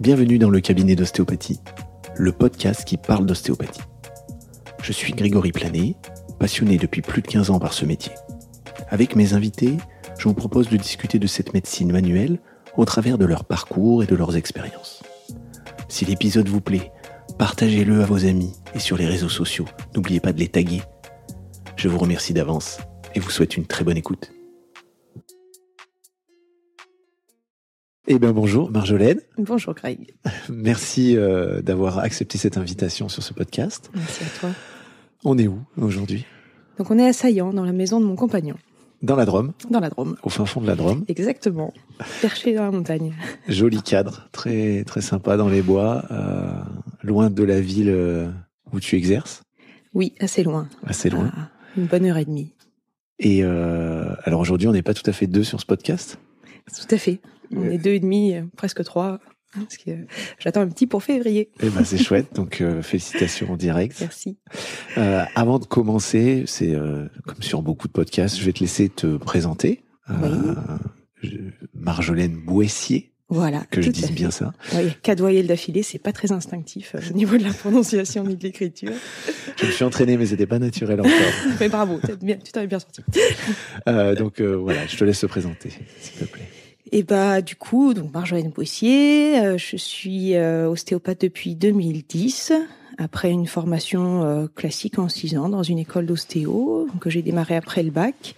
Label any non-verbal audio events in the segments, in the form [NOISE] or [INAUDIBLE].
Bienvenue dans le cabinet d'ostéopathie, le podcast qui parle d'ostéopathie. Je suis Grégory Planet, passionné depuis plus de 15 ans par ce métier. Avec mes invités, je vous propose de discuter de cette médecine manuelle au travers de leur parcours et de leurs expériences. Si l'épisode vous plaît, partagez-le à vos amis et sur les réseaux sociaux. N'oubliez pas de les taguer. Je vous remercie d'avance et vous souhaite une très bonne écoute. Eh bien bonjour Marjolaine. Bonjour Greg. Merci euh, d'avoir accepté cette invitation sur ce podcast. Merci à toi. On est où aujourd'hui? Donc on est à Saillant, dans la maison de mon compagnon. Dans la Drôme Dans la Drôme. Au fin fond de la Drôme Exactement. Perché dans la montagne. [LAUGHS] Joli cadre, très très sympa dans les bois, euh, loin de la ville euh, où tu exerces. Oui, assez loin. Assez loin. Une bonne heure et demie. Et euh, alors aujourd'hui, on n'est pas tout à fait deux sur ce podcast? Tout à fait. On est deux et demi, euh, presque trois. Parce que j'attends un petit pour février. Eh ben c'est chouette, donc euh, félicitations en direct. Merci. Euh, avant de commencer, c'est euh, comme sur beaucoup de podcasts, je vais te laisser te présenter. Euh, Marjolaine Boissier, Voilà. que je dise bien ça. Oui, quatre voyelles d'affilée, c'est pas très instinctif euh, au niveau de la prononciation ni de l'écriture. Je me suis entraîné, mais c'était pas naturel encore. [LAUGHS] Mais bravo, bien- tu t'en es bien sorti. Euh, donc euh, voilà, je te laisse te présenter, s'il te plaît. Et bah du coup, donc Marjolaine Boissier, euh, je suis euh, ostéopathe depuis 2010, après une formation euh, classique en six ans dans une école d'ostéo que j'ai démarré après le bac.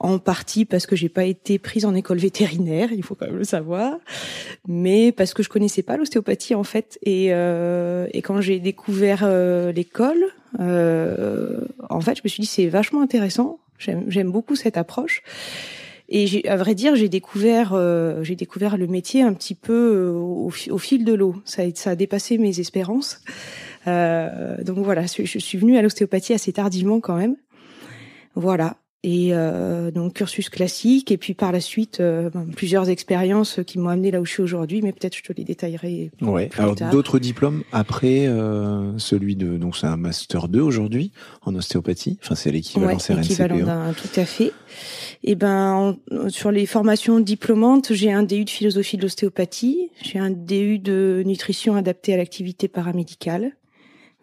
En partie parce que j'ai pas été prise en école vétérinaire, il faut quand même le savoir, mais parce que je connaissais pas l'ostéopathie en fait. Et, euh, et quand j'ai découvert euh, l'école, euh, en fait, je me suis dit c'est vachement intéressant. J'aime beaucoup cette approche. Et à vrai dire, j'ai découvert, euh, j'ai découvert le métier un petit peu euh, au, fi- au fil de l'eau. Ça, a- ça a dépassé mes espérances. Euh, donc voilà, je, je suis venue à l'ostéopathie assez tardivement quand même. Voilà. Et euh, donc cursus classique, et puis par la suite euh, ben, plusieurs expériences qui m'ont amené là où je suis aujourd'hui, mais peut-être je te les détaillerai. Ouais. Plus Alors d'autres diplômes après euh, celui de donc c'est un master 2 aujourd'hui en ostéopathie. Enfin c'est l'équivalent Ouais, équivalent CRNCPE. d'un tout à fait. Et ben en- sur les formations diplômantes, j'ai un DU de philosophie de l'ostéopathie, j'ai un DU de nutrition adaptée à l'activité paramédicale.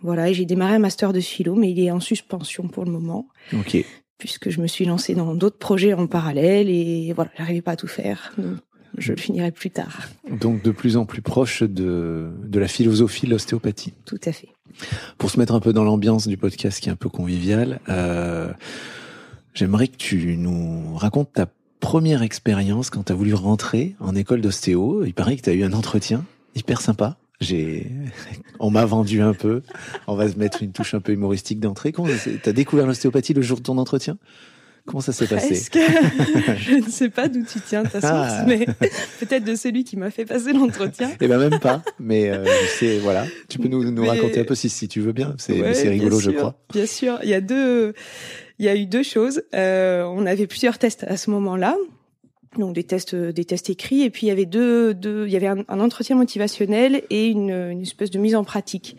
Voilà, et j'ai démarré un master de philo, mais il est en suspension pour le moment, Ok. Puisque je me suis lancée dans d'autres projets en parallèle et voilà, j'arrivais pas à tout faire. Donc, je le finirai plus tard. Donc de plus en plus proche de de la philosophie de l'ostéopathie. Tout à fait. Pour se mettre un peu dans l'ambiance du podcast qui est un peu convivial, euh, j'aimerais que tu nous racontes ta première expérience quand tu as voulu rentrer en école d'ostéo. Il paraît que tu as eu un entretien hyper sympa. J'ai, [LAUGHS] on m'a vendu un peu. On va se mettre une touche un peu humoristique d'entrée. Comment t'as découvert l'ostéopathie le jour de ton entretien? Comment ça s'est passé? [LAUGHS] Je ne sais pas d'où tu tiens ta source, Ah. mais [LAUGHS] peut-être de celui qui m'a fait passer l'entretien. Eh ben même pas. Mais euh, c'est voilà. Tu peux nous, nous Mais- raconter un peu si si tu veux bien. C'est Ouais, c'est rigolo, je crois. Bien sûr, il y a deux, il y a eu deux choses. Euh, on avait plusieurs tests à ce moment-là, donc des tests, des tests écrits, et puis il y avait deux, deux il y avait un, entretien motivationnel et une, une espèce de mise en pratique.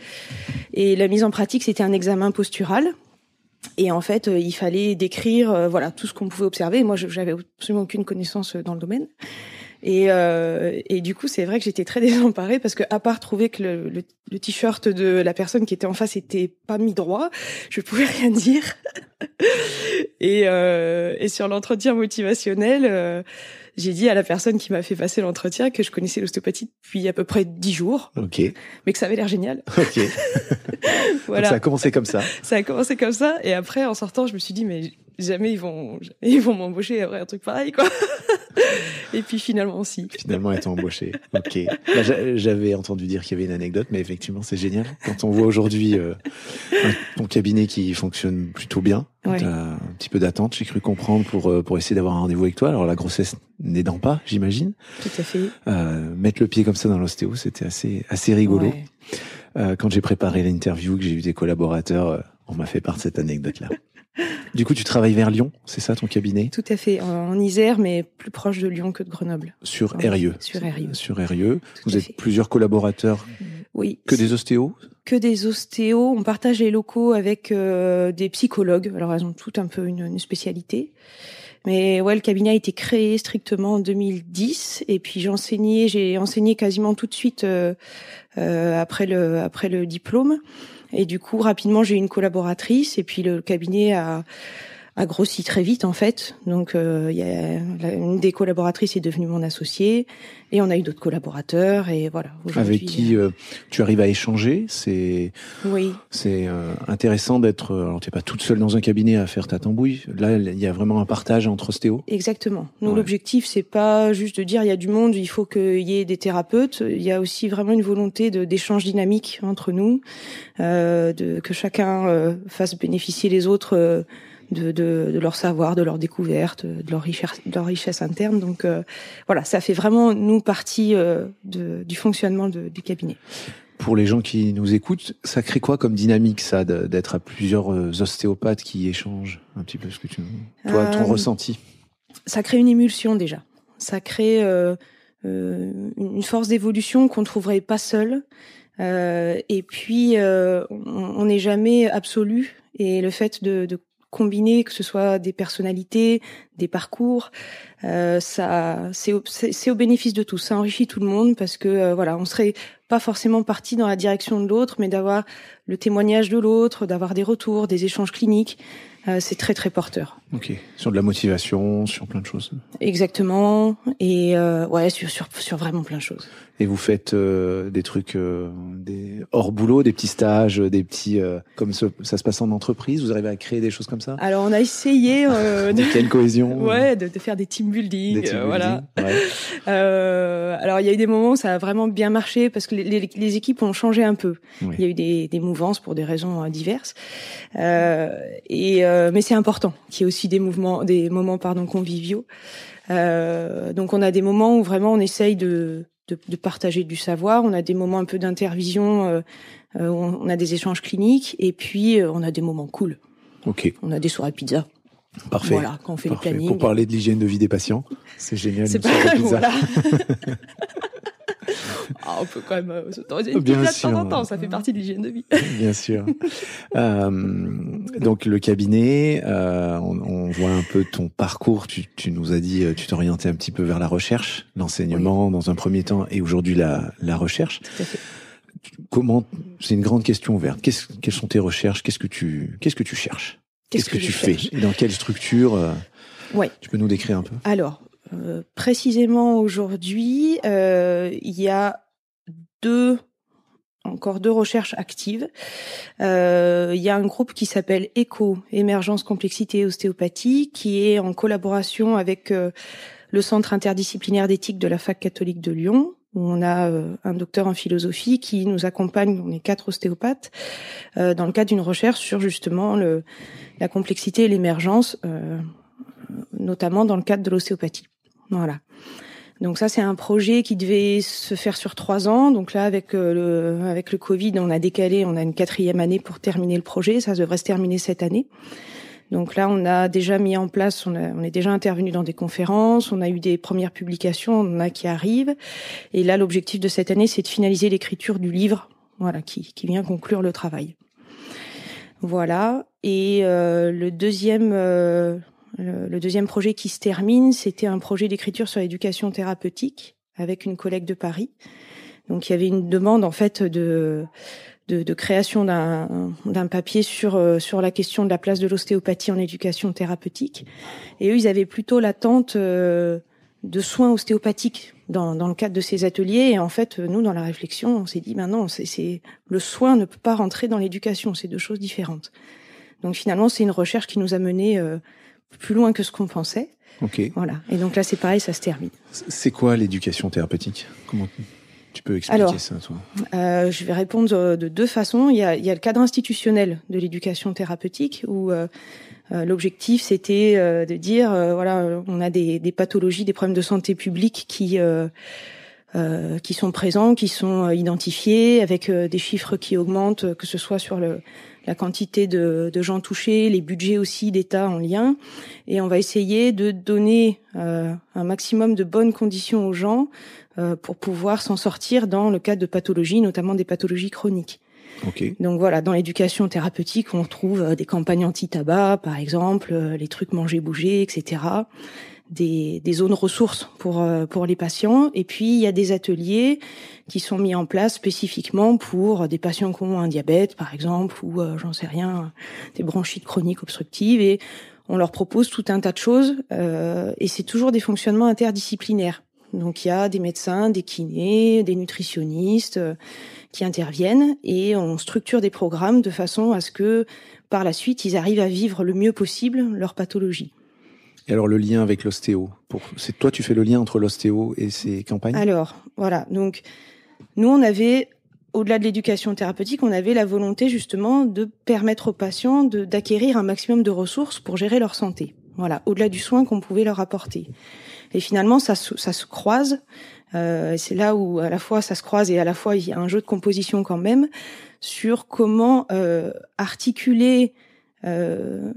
Et la mise en pratique, c'était un examen postural. Et en fait, euh, il fallait décrire, euh, voilà, tout ce qu'on pouvait observer. Moi, j'avais absolument aucune connaissance euh, dans le domaine. Et, euh, et du coup, c'est vrai que j'étais très [LAUGHS] désemparée parce que, à part trouver que le, le, le t-shirt de la personne qui était en face était pas mis droit, je pouvais rien [LAUGHS] dire. et, euh, et sur l'entretien motivationnel, euh, j'ai dit à la personne qui m'a fait passer l'entretien que je connaissais l'ostéopathie depuis à peu près dix jours, Ok. mais que ça avait l'air génial. [LAUGHS] Ok. Donc Voilà. ça a commencé comme ça. Ça a commencé comme ça, et après, en sortant, je me suis dit, mais jamais ils vont, jamais ils vont m'embaucher après un truc pareil, quoi. Et puis finalement, si. Finalement, étant embauché. Ok. Bah, j'a- J'avais entendu dire qu'il y avait une anecdote, mais effectivement, c'est génial. Quand on voit aujourd'hui euh, ton cabinet qui fonctionne plutôt bien, Ouais. t'as un petit peu d'attente, j'ai cru comprendre pour euh, pour essayer d'avoir un rendez-vous avec toi. Alors la grossesse n'aidant pas, j'imagine. Tout à fait. Euh, mettre le pied comme ça dans l'ostéo, c'était assez assez rigolo. Ouais. Euh, quand j'ai préparé l'interview, que j'ai eu des collaborateurs, on m'a fait part de cette anecdote-là. Du coup, tu travailles vers Lyon, c'est ça ton cabinet? Tout à fait. En, Isère, mais plus proche de Lyon que de Grenoble. Sur Erieux. sur Eyrieux. Sur. Tout Vous êtes fait. plusieurs collaborateurs, Oui. que des ostéos que des ostéos. On partage les locaux avec euh, des psychologues. Alors elles ont toutes un peu une, une spécialité. Mais ouais, le cabinet a été créé strictement en 2010 et puis j'ai enseigné, j'ai enseigné quasiment tout de suite euh, euh, après le après le diplôme. Et du coup, rapidement, j'ai eu une collaboratrice et puis le cabinet a a grossi très vite en fait. Donc euh, il y a, une des collaboratrices est devenue mon associée et on a eu d'autres collaborateurs et voilà. Avec qui euh, tu arrives à échanger, c'est oui. C'est euh, intéressant d'être. Alors t'es pas toute seule dans un cabinet à faire ta tambouille. Là il y a vraiment un partage entre ostéos. Exactement. Nous l'objectif c'est pas juste de dire il y a du monde, il faut qu'il y ait des thérapeutes. Il y a aussi vraiment une volonté de d'échange dynamique entre nous, de que chacun fasse bénéficier les autres de, de, de, leur savoir, de leur découverte, de leur richesse, de leur richesse interne. Donc euh, voilà, ça fait vraiment nous partie euh, de, du fonctionnement du cabinet. Pour les gens qui nous écoutent, ça crée quoi comme dynamique ça d'être à plusieurs euh, ostéopathes qui échangent un petit peu ce que tu toi ton ressenti? Ça crée une émulsion déjà. Ça crée une force d'évolution qu'on trouverait pas seul. et puis on n'est jamais absolu et le fait de, de combiner, que ce soit des personnalités, des parcours, euh, ça, c'est au, c'est au bénéfice de tous. Ça enrichit tout le monde parce que euh, voilà, on serait pas forcément parti dans la direction de l'autre, mais d'avoir le témoignage de l'autre, d'avoir des retours, des échanges cliniques, euh, c'est très très porteur. Ok, sur de la motivation, sur plein de choses. Exactement, et euh, ouais, sur, sur sur vraiment plein de choses. Et vous faites euh, des trucs euh, des hors boulot, des petits stages, des petits comme ça, ça, se passe en entreprise? Vous arrivez à créer des choses comme ça? Alors on a essayé [LAUGHS] de quelle cohésion Ouais, de, de, faire des team building, des team voilà. Ouais. [LAUGHS] alors il y a eu des moments où ça a vraiment bien marché parce que les, les, les équipes ont changé un peu. Oui. Il y a eu des, des mouvances pour des raisons diverses, et mais c'est important qu'il y ait aussi des mouvements, des moments pardon conviviaux. Euh, donc on a des moments où vraiment on essaye de, de, de partager du savoir. On a des moments un peu d'intervision, euh, euh on a des échanges cliniques, et puis euh, on a des moments cool. Ok. On a des soirées pizza. Parfait. Voilà, quand on fait Parfait. le planning. Pour parler de l'hygiène de vie des patients, c'est génial. C'est pas voilà. [LAUGHS] ah, on peut quand même euh, s'autoriser une Bien sûr. de temps en temps, ça fait partie de l'hygiène de vie. Bien sûr. euh, donc le cabinet, euh, on, on, voit un peu ton parcours. Tu, tu nous as dit, euh, tu t'orientais un petit peu vers la recherche, l'enseignement oui. dans un premier temps, et aujourd'hui la, la recherche. Tout à fait. Comment C'est une grande question ouverte. Qu'est-ce, quelles sont tes recherches? Qu'est-ce que tu, qu'est-ce que tu cherches? Qu'est-ce que, que, tu fais Et dans quelle structure euh, Ouais. Tu peux nous décrire un peu? Alors, euh, précisément aujourd'hui, euh, il y a deux encore deux recherches actives. Euh, il y a un groupe qui s'appelle ECO, Émergence Complexité et Ostéopathie, qui est en collaboration avec euh, le Centre interdisciplinaire d'éthique de la Fac catholique de Lyon, où on a euh, un docteur en philosophie qui nous accompagne, on est quatre ostéopathes, euh, dans le cadre d'une recherche sur justement la complexité et l'émergence, euh, notamment dans le cadre de l'ostéopathie. Voilà. Donc ça, c'est un projet qui devait se faire sur trois ans. Donc là, avec avec le Covid, on a décalé, on a une quatrième année pour terminer le projet. Ça devrait se terminer cette année. Donc là, on a déjà mis en place, on, est déjà intervenu dans des conférences, on a eu des premières publications, on en a qui arrivent. Et là, l'objectif de cette année, c'est de finaliser l'écriture du livre, voilà, qui, vient conclure le travail. Voilà. Et euh, le deuxième, euh, le, deuxième projet qui se termine, c'était un projet d'écriture sur l'éducation thérapeutique avec une collègue de Paris. Donc il y avait une demande en fait de de, de création d'un papier sur euh, sur la question de la place de l'ostéopathie en éducation thérapeutique. Et eux, ils avaient plutôt l'attente euh, de soins ostéopathiques dans, dans le cadre de ces ateliers. Et en fait, nous, dans la réflexion, on s'est dit, ben non, c'est le soin ne peut pas rentrer dans l'éducation, c'est deux choses différentes. Donc finalement, c'est une recherche qui nous a mené euh, plus loin que ce qu'on pensait. Ok. Voilà. Et donc là, c'est pareil, ça se termine. C'est quoi l'éducation thérapeutique? Comment tu peux expliquer Alors, ça, toi euh, Je vais répondre de deux façons. Il y a, il y a le cadre institutionnel de l'éducation thérapeutique où euh, euh, l'objectif c'était euh, de dire voilà, on a des, des, pathologies, des problèmes de santé publique qui qui sont présents, qui sont identifiés avec des chiffres qui augmentent, que ce soit sur le la quantité de, de, gens touchés, les budgets aussi d'État en lien. Et on va essayer de donner euh, un maximum de bonnes conditions aux gens euh, pour pouvoir s'en sortir dans le cadre de pathologies, notamment des pathologies chroniques. Donc voilà, dans l'éducation thérapeutique, on trouve des campagnes anti-tabac, par exemple, les trucs manger, bouger, etc des, des, zones ressources pour euh, pour les patients. Et puis il y a des ateliers qui sont mis en place spécifiquement pour des patients qui ont un diabète, par exemple, ou euh, j'en sais rien, des bronchites chroniques obstructives. Et on leur propose tout un tas de choses. Euh, et c'est toujours des fonctionnements interdisciplinaires. Donc il y a des médecins, des kinés, des nutritionnistes qui interviennent et on structure des programmes de façon à ce que par la suite ils arrivent à vivre le mieux possible leur pathologie. Et alors le lien avec l'ostéo, c'est toi tu fais le lien entre l'ostéo et ces campagnes? Alors voilà, donc nous on avait au-delà de l'éducation thérapeutique, on avait la volonté justement de permettre aux patients d'acquérir un maximum de ressources pour gérer leur santé. Voilà, au-delà du soin qu'on pouvait leur apporter. Et finalement, ça, se croise. Euh, c'est là où à la fois ça se croise et à la fois il y a un jeu de composition quand même sur comment euh, articuler euh,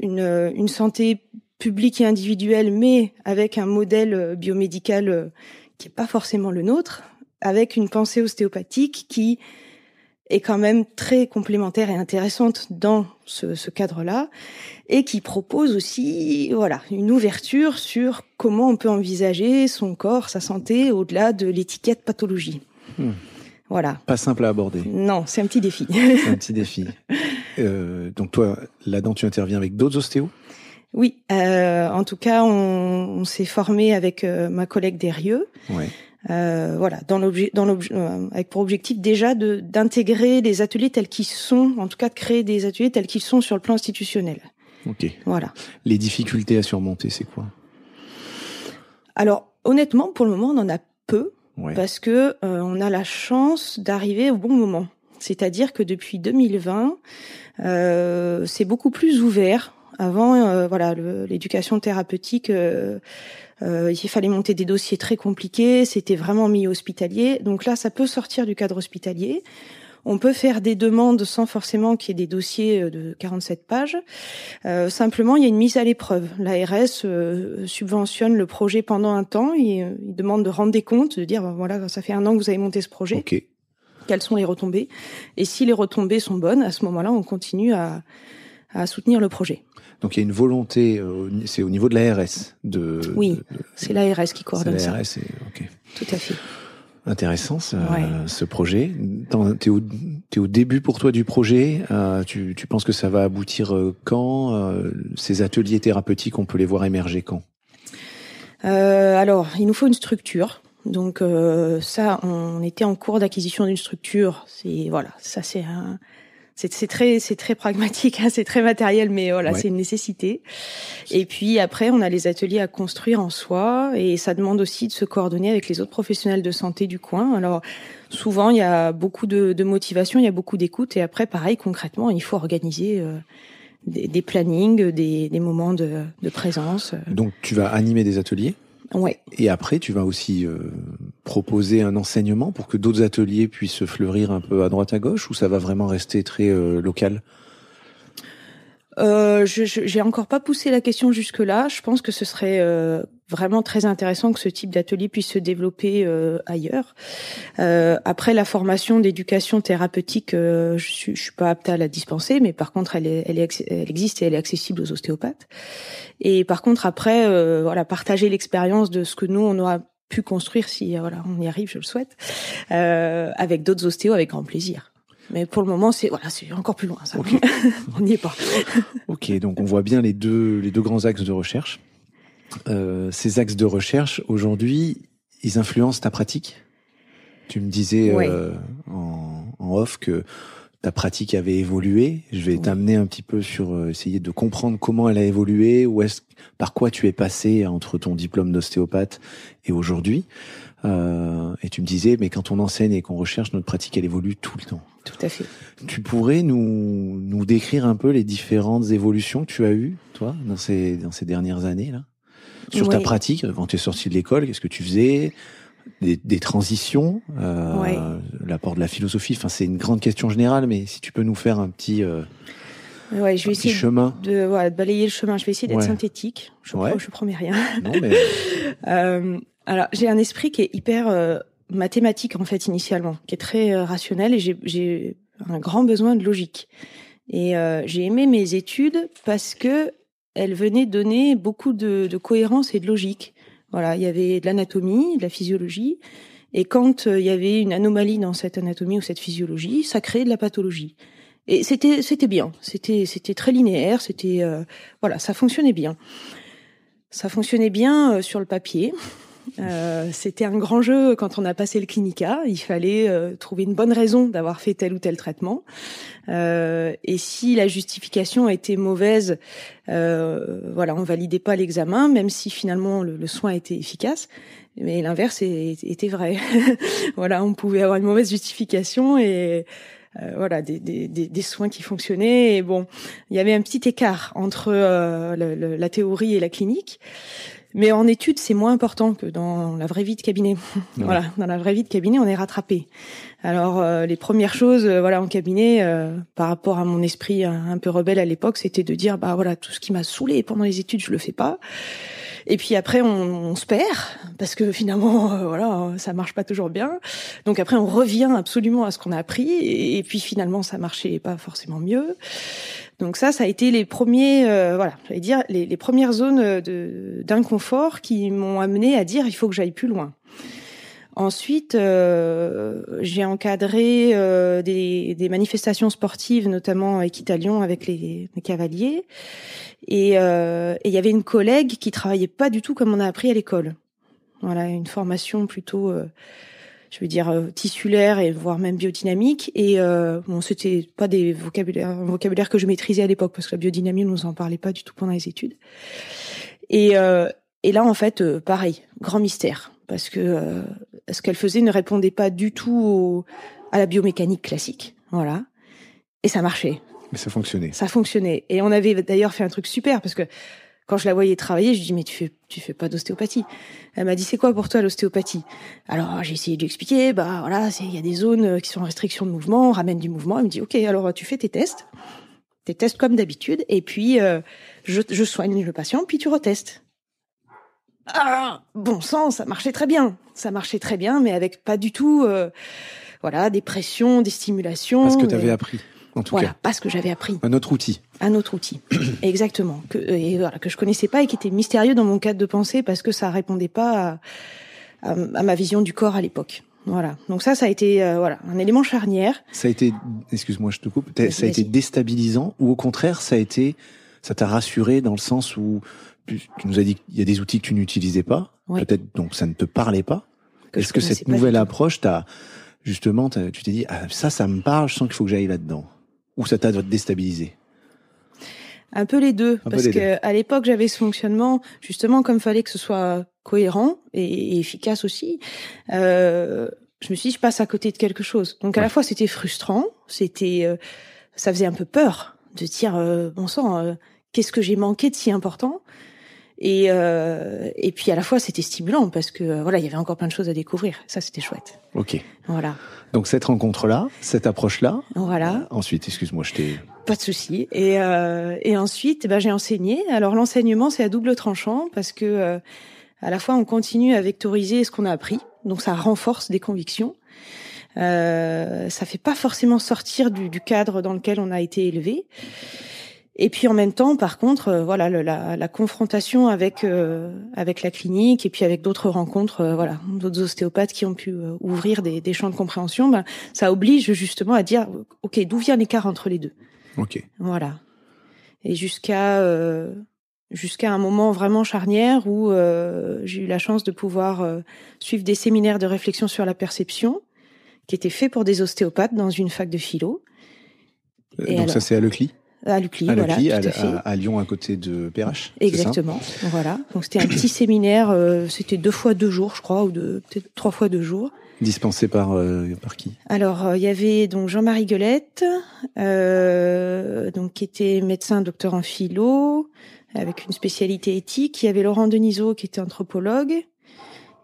une, santé public et individuel, mais avec un modèle euh, biomédical qui n'est pas forcément le nôtre, avec une pensée ostéopathique qui est quand même très complémentaire et intéressante dans ce, ce cadre-là, et qui propose aussi, voilà, une ouverture sur comment on peut envisager son corps, sa santé, au-delà de l'étiquette pathologie. Hmm. Voilà. Pas simple à aborder. Non, c'est un petit défi. [LAUGHS] c'est un petit défi. Euh, donc toi, là-dedans, tu interviens avec d'autres ostéos? Oui, euh, en tout cas, on, s'est formé avec euh, ma collègue Derieux. Ouais. Euh, voilà, dans l'objet, dans l'objet, euh, avec pour objectif déjà de d'intégrer les ateliers tels qu'ils sont, en tout cas de créer des ateliers tels qu'ils sont sur le plan institutionnel. Ok. Voilà. Les difficultés à surmonter, c'est quoi? Alors, honnêtement, pour le moment, on en a peu, parce que on a la chance d'arriver au bon moment. C'est-à-dire que depuis 2020, c'est beaucoup plus ouvert avant, euh, voilà, l'éducation thérapeutique, euh, euh, il fallait monter des dossiers très compliqués, c'était vraiment mis hospitalier. Donc là, ça peut sortir du cadre hospitalier. On peut faire des demandes sans forcément qu'il y ait des dossiers de 47 pages. Euh, simplement, il y a une mise à l'épreuve. L'ARS euh, subventionne le projet pendant un temps. Il, il, demande de rendre des comptes, de dire ben voilà, ça fait un an que vous avez monté ce projet. Okay. Quelles sont les retombées? Et si les retombées sont bonnes, à ce moment-là, on continue à, à soutenir le projet. Donc il y a une volonté, euh, c'est au niveau de l'ARS de. Oui, c'est l'ARS qui coordonne ça. L'ARS, ok. Tout à fait. Intéressant ce, ce projet. Tu es, es, au début pour toi du projet. Euh, tu, tu, penses que ça va aboutir euh, quand euh, Ces ateliers thérapeutiques, on peut les voir émerger quand? Alors, il nous faut une structure. Donc ça, on était en cours d'acquisition d'une structure. C'est voilà, ça c'est un, c'est très c'est très pragmatique, hein, c'est très matériel, mais voilà, c'est une nécessité. Et puis après, on a les ateliers à construire en soi, et ça demande aussi de se coordonner avec les autres professionnels de santé du coin. Alors souvent, il y a beaucoup de, de motivation, il y a beaucoup d'écoute, et après, pareil, concrètement, il faut organiser. Euh, des, des, plannings, des, des moments de, de présence. Donc tu vas animer des ateliers? Ouais. Et après, tu vas aussi euh, proposer un enseignement pour que d'autres ateliers puissent fleurir un peu à droite à gauche, ou ça va vraiment rester très euh, local? Euh, je j'ai encore pas poussé la question jusque là. Je pense que ce serait euh, vraiment très intéressant que ce type d'atelier puisse se développer euh, ailleurs. Euh, après la formation d'éducation thérapeutique, je suis, je suis pas apte à la dispenser, mais par contre elle est, elle, est, elle existe et elle est accessible aux ostéopathes. Et par contre après, voilà, partager l'expérience de ce que nous on aura pu construire si voilà on y arrive, je le souhaite, avec d'autres ostéos avec grand plaisir. Mais pour le moment, c'est voilà, c'est encore plus loin. Ça. [LAUGHS] on n'y est pas. ok, donc on voit bien les deux les deux grands axes de recherche. Euh, ces axes de recherche aujourd'hui, ils influencent ta pratique? Tu me disais euh, en, en, off que ta pratique avait évolué. Je vais t'amener un petit peu sur euh, essayer de comprendre comment elle a évolué, où est par quoi tu es passé entre ton diplôme d'ostéopathe et aujourd'hui. Euh, et tu me disais, mais quand on enseigne et qu'on recherche, notre pratique, elle évolue tout le temps. Tout à fait. Tu pourrais nous, nous décrire un peu les différentes évolutions que tu as eues, toi, dans ces, dans ces dernières années, là Sur ta pratique, quand tu es sorti de l'école, qu'est-ce que tu faisais? Des, des, transitions, euh, l'apport de la philosophie. Enfin, c'est une grande question générale, mais si tu peux nous faire un petit, euh, ouais, je vais essayer chemin. De, de balayer le chemin. Je vais essayer d'être synthétique. Je, ouais. je promets rien. Non, mais... [LAUGHS] euh, alors, j'ai un esprit qui est hyper euh, mathématique en fait initialement, qui est très euh, rationnel et j'ai un grand besoin de logique. Et j'ai aimé mes études parce que elles venaient donner beaucoup de, de cohérence et de logique. Voilà, il y avait de l'anatomie, de la physiologie, et quand il y avait une anomalie dans cette anatomie ou cette physiologie, ça créait de la pathologie. Et c'était c'était bien, c'était c'était très linéaire, c'était voilà, ça fonctionnait bien. Ça fonctionnait bien sur le papier. Euh, c'était un grand jeu quand on a passé le clinica. Il fallait euh, trouver une bonne raison d'avoir fait tel ou tel traitement. Euh, et si la justification était mauvaise, euh, voilà, on validait pas l'examen, même si finalement le, soin était efficace. Mais l'inverse était vrai. [LAUGHS] voilà, on pouvait avoir une mauvaise justification et euh, voilà des, des, des, soins qui fonctionnaient. Et bon, il y avait un petit écart entre la théorie et la clinique. Mais en études, c'est moins important que dans la vraie vie de cabinet. [LAUGHS] voilà, dans la vraie vie de cabinet, on est rattrapé. Alors euh, les premières choses, euh, voilà, en cabinet, euh, par rapport à mon esprit un, peu rebelle à l'époque, c'était de dire bah voilà, tout ce qui m'a saoulé pendant les études, je le fais pas. Et puis après, on, on se perd parce que finalement, voilà, ça marche pas toujours bien. Donc après, on revient absolument à ce qu'on a appris. Et, et puis finalement, ça marchait pas forcément mieux. Donc ça, ça a été les premiers, euh, voilà, j'allais dire les, premières zones d'inconfort qui m'ont amené à dire il faut que j'aille plus loin. Ensuite, euh, j'ai encadré euh, des, manifestations sportives, notamment Équitalion avec les, les cavaliers, et il y avait une collègue qui travaillait pas du tout comme on a appris à l'école. Voilà, une formation plutôt je veux dire euh, tissulaire et voire même biodynamique. Et euh, bon, c'était pas des vocabulaires, un vocabulaire que je maîtrisais à l'époque parce que la biodynamie, on nous en parlait pas du tout pendant les études. Et, euh, et là, en fait, euh, pareil, grand mystère parce que euh, ce qu'elle faisait ne répondait pas du tout à la biomécanique classique. Voilà. Et ça marchait. Mais ça fonctionnait. Ça fonctionnait. Et on avait d'ailleurs fait un truc super parce que quand je la voyais travailler, je lui dis mais tu fais tu fais pas d'ostéopathie. Elle m'a dit c'est quoi pour toi l'ostéopathie? Alors j'ai essayé de lui expliquer, bah voilà, il y a des zones qui sont en restriction de mouvement, on ramène du mouvement. Elle me dit ok, alors tu fais tes tests, tes tests comme d'habitude, et puis euh, je, je soigne le patient, puis tu retestes. Ah, bon sang, ça marchait très bien, ça marchait très bien, mais avec pas du tout, euh, voilà, des pressions, des stimulations. Parce que tu avais appris en tout voilà, cas. parce que j'avais appris. Un autre outil. Un autre outil, [COUGHS] exactement, que et voilà, que je connaissais pas et qui était mystérieux dans mon cadre de pensée parce que ça répondait pas à, à, ma vision du corps à l'époque. Voilà. Donc ça, ça a été euh, voilà un élément charnière. Ça a été, excuse-moi, je te coupe. Ça a été déstabilisant ou au contraire, ça a été, ça t'a rassuré dans le sens où tu nous as dit qu'il y a des outils que tu n'utilisais pas, peut-être donc ça ne te parlait pas. Est-ce que cette nouvelle approche t'a justement, tu t'es dit ah, ça, ça me parle, je sens qu'il faut que j'aille là-dedans ou ça t'a déstabilisé un peu les deux, parce que à l'époque j'avais ce fonctionnement justement comme fallait que ce soit cohérent et, efficace aussi. Euh, je me suis dit je passe à côté de quelque chose. Donc à la fois c'était frustrant, c'était, euh, ça faisait un peu peur de dire euh, bon sang, euh, qu'est-ce que j'ai manqué de si important? Et et puis à la fois c'était stimulant parce que voilà il y avait encore plein de choses à découvrir. Ça c'était chouette. Ok. Voilà. Donc cette rencontre-là, cette approche-là. Voilà. Euh, ensuite, excuse-moi, je t'ai. Pas de souci. Et, euh, et ensuite, ben, j'ai enseigné. Alors l'enseignement, c'est à double tranchant parce que euh, à la fois on continue à vectoriser ce qu'on a appris, donc ça renforce des convictions. Euh, ça fait pas forcément sortir du, du cadre dans lequel on a été élevé. Et puis en même temps, par contre, euh, voilà, la, la, confrontation avec euh, avec la clinique et puis avec d'autres rencontres, euh, voilà, d'autres ostéopathes qui ont pu ouvrir des, des, champs de compréhension, ben, ça oblige justement à dire, ok, d'où vient l'écart entre les deux? Ok. Voilà. Et jusqu'à jusqu'à un moment vraiment charnière où j'ai eu la chance de pouvoir suivre des séminaires de réflexion sur la perception qui étaient faits pour des ostéopathes dans une fac de philo. Et donc ça c'est à Lecli? À Lucli, voilà, à, Lyon, à côté de PRH. Exactement, voilà. Donc c'était un petit séminaire, euh, c'était deux fois deux jours, je crois, ou peut-être trois fois deux jours. Dispensé par euh, par qui? Alors euh, il y avait donc Jean-Marie Guelette, donc qui était médecin, docteur en philo, avec une spécialité éthique. Il y avait Laurent Denisot qui était anthropologue.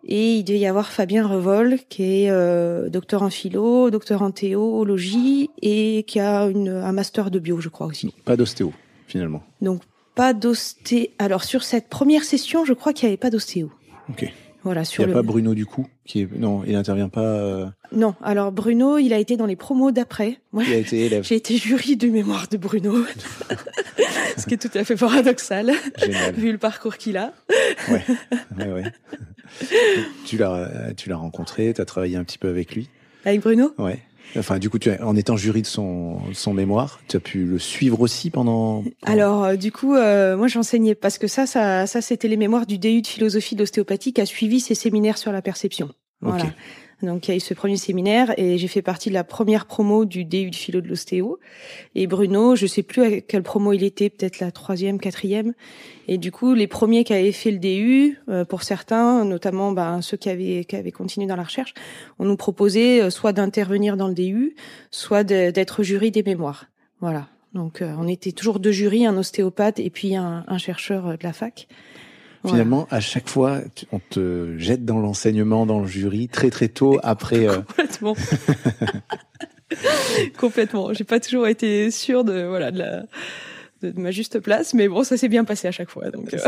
Et il devait y avoir Fabien Revol, qui est euh, docteur en philo, docteur en théologie et qui a une, un master de bio, je crois aussi. Pas d'ostéo, finalement. Donc pas d'ostéo. Alors sur cette première session, je crois qu'il n'y avait pas d'ostéo. Ok. Voilà, sur il n'y a pas Bruno Ducou qui est... Non, il n'intervient pas. Euh... Non, alors Bruno, il a été dans les promos d'après. Moi, il a été élève. [LAUGHS] J'ai été jury du mémoire de Bruno, [LAUGHS] ce qui est tout à fait paradoxal, Génial. vu le parcours qu'il a. ouais, ouais, ouais. [LAUGHS] tu l'as, tu l'as rencontré, tu as travaillé un petit peu avec lui. Avec Bruno? Ouais. Enfin, du coup, tu en étant jury de son, son mémoire, tu as pu le suivre aussi pendant. Alors, euh, du coup, euh, moi, j'enseignais parce que ça, ça, ça, c'était les mémoires du DU de philosophie d'ostéopathie qui a suivi ses séminaires sur la perception. Voilà. Donc il y a eu ce premier séminaire et j'ai fait partie de la première promo du DU de philo de l'ostéo. Et Bruno, je sais plus à quelle promo il était, peut-être la troisième, quatrième. Et du coup, les premiers qui avaient fait le DU, euh, pour certains, notamment ben, ceux qui avaient, qui avaient continué dans la recherche, on nous proposait euh, soit d'intervenir dans le DU, soit d'être jury des mémoires. Voilà. Donc euh, on était toujours deux jurys, un ostéopathe et puis un, un chercheur de la fac. Finalement, à chaque fois, on te jette dans l'enseignement, dans le jury, très très tôt après. Euh... Complètement. [LAUGHS] [LAUGHS] Complètement. J'ai pas toujours été sûre de voilà de la de, ma juste place, mais bon, ça s'est bien passé à chaque fois. Donc euh.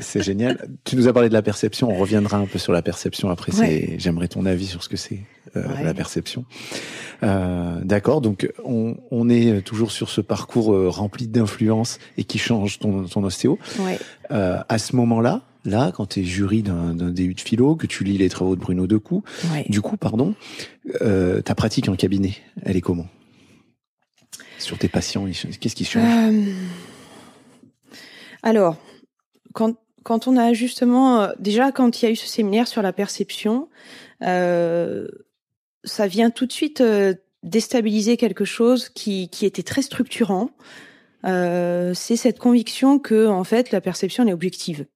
c'est génial. Tu nous as parlé de la perception. On reviendra un peu sur la perception après. C'est j'aimerais ton avis sur ce que c'est euh, la perception. Euh, D'accord. Donc on, on, est toujours sur ce parcours euh, rempli d'influence et qui change ton, ton ostéo. Ouais. Euh, à ce moment-là, là, quand tu es jury d'un DU de philo, que tu lis les travaux de Bruno Decou, ouais. du coup, pardon, ta pratique en cabinet, elle est comment? Sur tes patients Qu'est-ce qui change? Alors, quand, quand on a justement, déjà quand il y a eu ce séminaire sur la perception, euh, ça vient tout de suite euh, déstabiliser quelque chose qui, qui était très structurant. Euh, c'est cette conviction que en fait la perception est objective.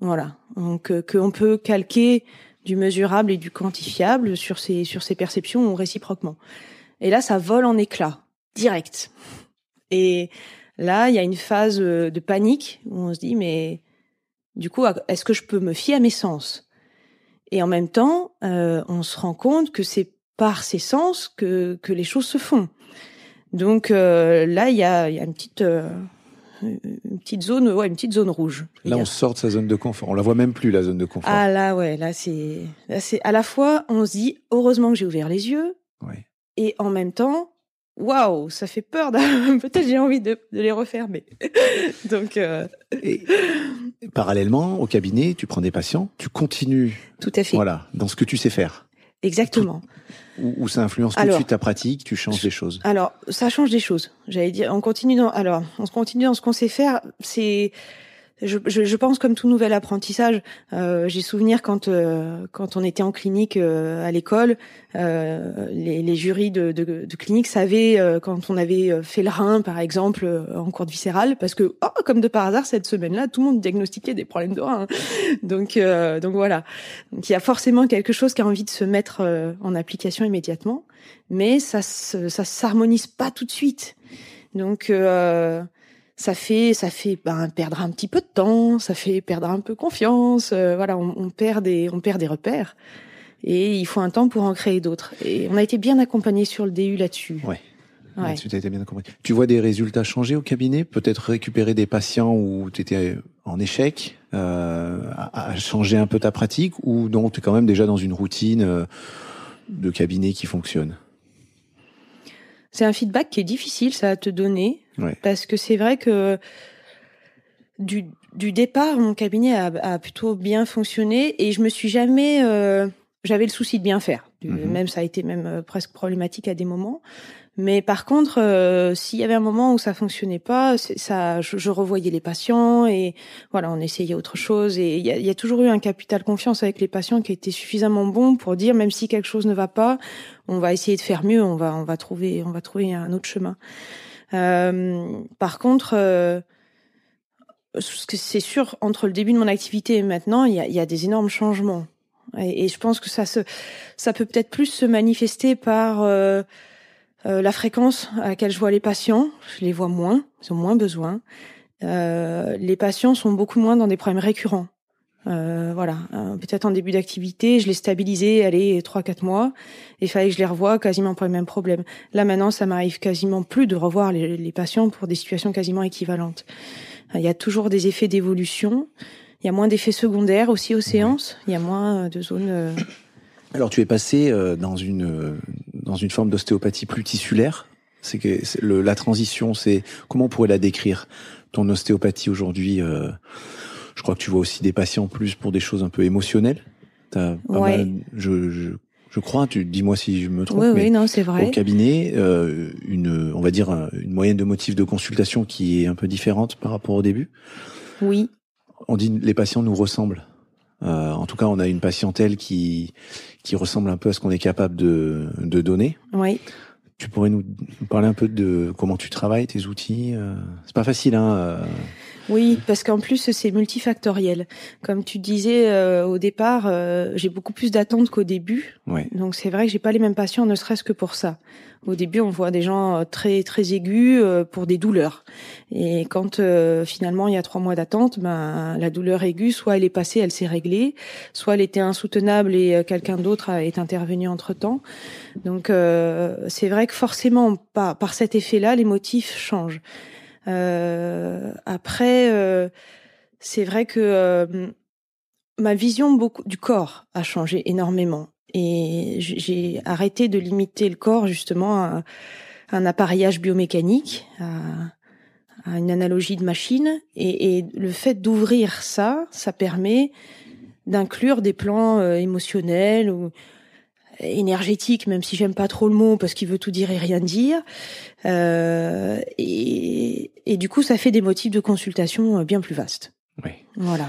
Voilà, donc euh, qu'on peut calquer du mesurable et du quantifiable sur ces sur ces perceptions ou réciproquement. Et là, ça vole en éclats direct. Et là, il y a une phase de panique où on se dit mais du coup, est-ce que je peux me fier à mes sens? Et en même temps, euh, on se rend compte que c'est par ces sens que que les choses se font. Donc euh, là, il y a, y a une petite euh, une petite zone, ouais, une petite zone rouge. Là, on sort de sa zone de confort. On la voit même plus la zone de confort. Ah là, ouais, là c'est, là c'est à la fois, on se dit heureusement que j'ai ouvert les yeux, ouais. et en même temps, waouh, ça fait peur. [LAUGHS] Peut-être j'ai envie de, de, les refermer. [LAUGHS] Donc. Euh... Et, parallèlement, au cabinet, tu prends des patients, tu continues. Tout à fait. Voilà, dans ce que tu sais faire. Exactement. Ou, ça influence tout de suite ta pratique, tu changes des choses. Alors, ça change des choses. J'allais dire, on continue dans, alors, on continue dans ce qu'on sait faire. C'est, je, je, je, pense comme tout nouvel apprentissage. Euh, J'ai souvenir quand euh, quand on était en clinique euh, à l'école, euh, les, les, jurys de, de, de clinique savaient euh, quand on avait fait le rein, par exemple, euh, en cours de viscérale, parce que oh, comme de par hasard cette semaine-là, tout le monde diagnostiquait des problèmes de rein. Donc donc voilà. Donc il y a forcément quelque chose qui a envie de se mettre en application immédiatement, mais ça ça s'harmonise pas tout de suite. Donc ça fait ça fait ben, perdre un petit peu de temps, ça fait perdre un peu confiance. Euh, voilà, on, on, perd des on perd des repères et il faut un temps pour en créer d'autres. Et on a été bien accompagné sur le DU là-dessus. Ouais. Ouais. Tu, été bien accompagné. tu vois des résultats changer au cabinet? Peut-être récupérer des patients où tu étais en échec, euh, à, à, changer un peu ta pratique, ou donc tu es quand même déjà dans une routine euh, de cabinet qui fonctionne? C'est un feedback qui est difficile, ça à te donner, ouais. parce que c'est vrai que du, du départ, mon cabinet a, a, plutôt bien fonctionné et je me suis jamais, euh, j'avais le souci de bien faire. Mhm. Même ça a été même euh, presque problématique à des moments. Mais par contre, euh, s'il y avait un moment où ça fonctionnait pas, ça, je, je, revoyais les patients et voilà, on essayait autre chose. Et il y a, y a, toujours eu un capital confiance avec les patients qui était suffisamment bon pour dire même si quelque chose ne va pas, on va essayer de faire mieux, on va, on va trouver, on va trouver un autre chemin. Euh, par contre. Euh, c'est sûr, entre le début de mon activité et maintenant, il y a, y a des énormes changements. Et, je pense que ça se, ça peut peut-être plus se manifester par euh, euh, la fréquence à laquelle je vois les patients. Je les vois moins, ils ont moins besoin. Euh, les patients sont beaucoup moins dans des problèmes récurrents. Euh, voilà, peut-être en début d'activité, je les stabilisais, allez, trois quatre mois, et il fallait que je les revoie quasiment pour les mêmes problèmes. Là maintenant, ça m'arrive quasiment plus de revoir les, les, patients pour des situations quasiment équivalentes. Il y a toujours des effets d'évolution. Il y a moins d'effets secondaires aussi aux séances. Il y a moins de zones [COUGHS] Alors tu es passé dans une dans une forme d'ostéopathie plus tissulaire. C'est que le, la transition, c'est comment on pourrait la décrire Ton ostéopathie aujourd'hui, je crois que tu vois aussi des patients plus pour des choses un peu émotionnelles. As pas mal, je, je je crois, tu dis-moi si je me trompe, oui, oui, non, c'est vrai. au cabinet, euh, une, on va dire une moyenne de motifs de consultation qui est un peu différente par rapport au début? Oui. On dit les patients nous ressemblent. Euh, en tout cas, on a une patientèle qui qui ressemble un peu à ce qu'on est capable de de donner. Oui. Tu pourrais nous, parler un peu de comment tu travailles, tes outils. Euh, c'est pas facile, hein. Euh, oui, parce qu'en plus c'est multifactoriel. Comme tu disais euh, au départ, euh, j'ai beaucoup plus d'attentes qu'au début. Donc c'est vrai que j'ai pas les mêmes patients, ne serait-ce que pour ça. Au début, on voit des gens euh, très très aigus pour des douleurs. Et quand finalement il y a trois mois d'attente, ben la douleur aiguë, soit elle est passée, elle s'est réglée, soit elle était insoutenable et quelqu'un d'autre est intervenu entre temps. Donc c'est vrai que forcément, par, par cet effet-là, les motifs changent. Euh, après, euh, c'est vrai que euh, ma vision du corps a changé énormément et j'ai arrêté de limiter le corps justement à, un appareillage biomécanique, à, une analogie de machine. Et, et le fait d'ouvrir ça, ça permet d'inclure des plans émotionnels ou énergétique, même si j'aime pas trop le mot parce qu'il veut tout dire et rien dire. Euh, et, et, du coup, ça fait des motifs de consultation euh, bien plus vastes. Oui. Voilà.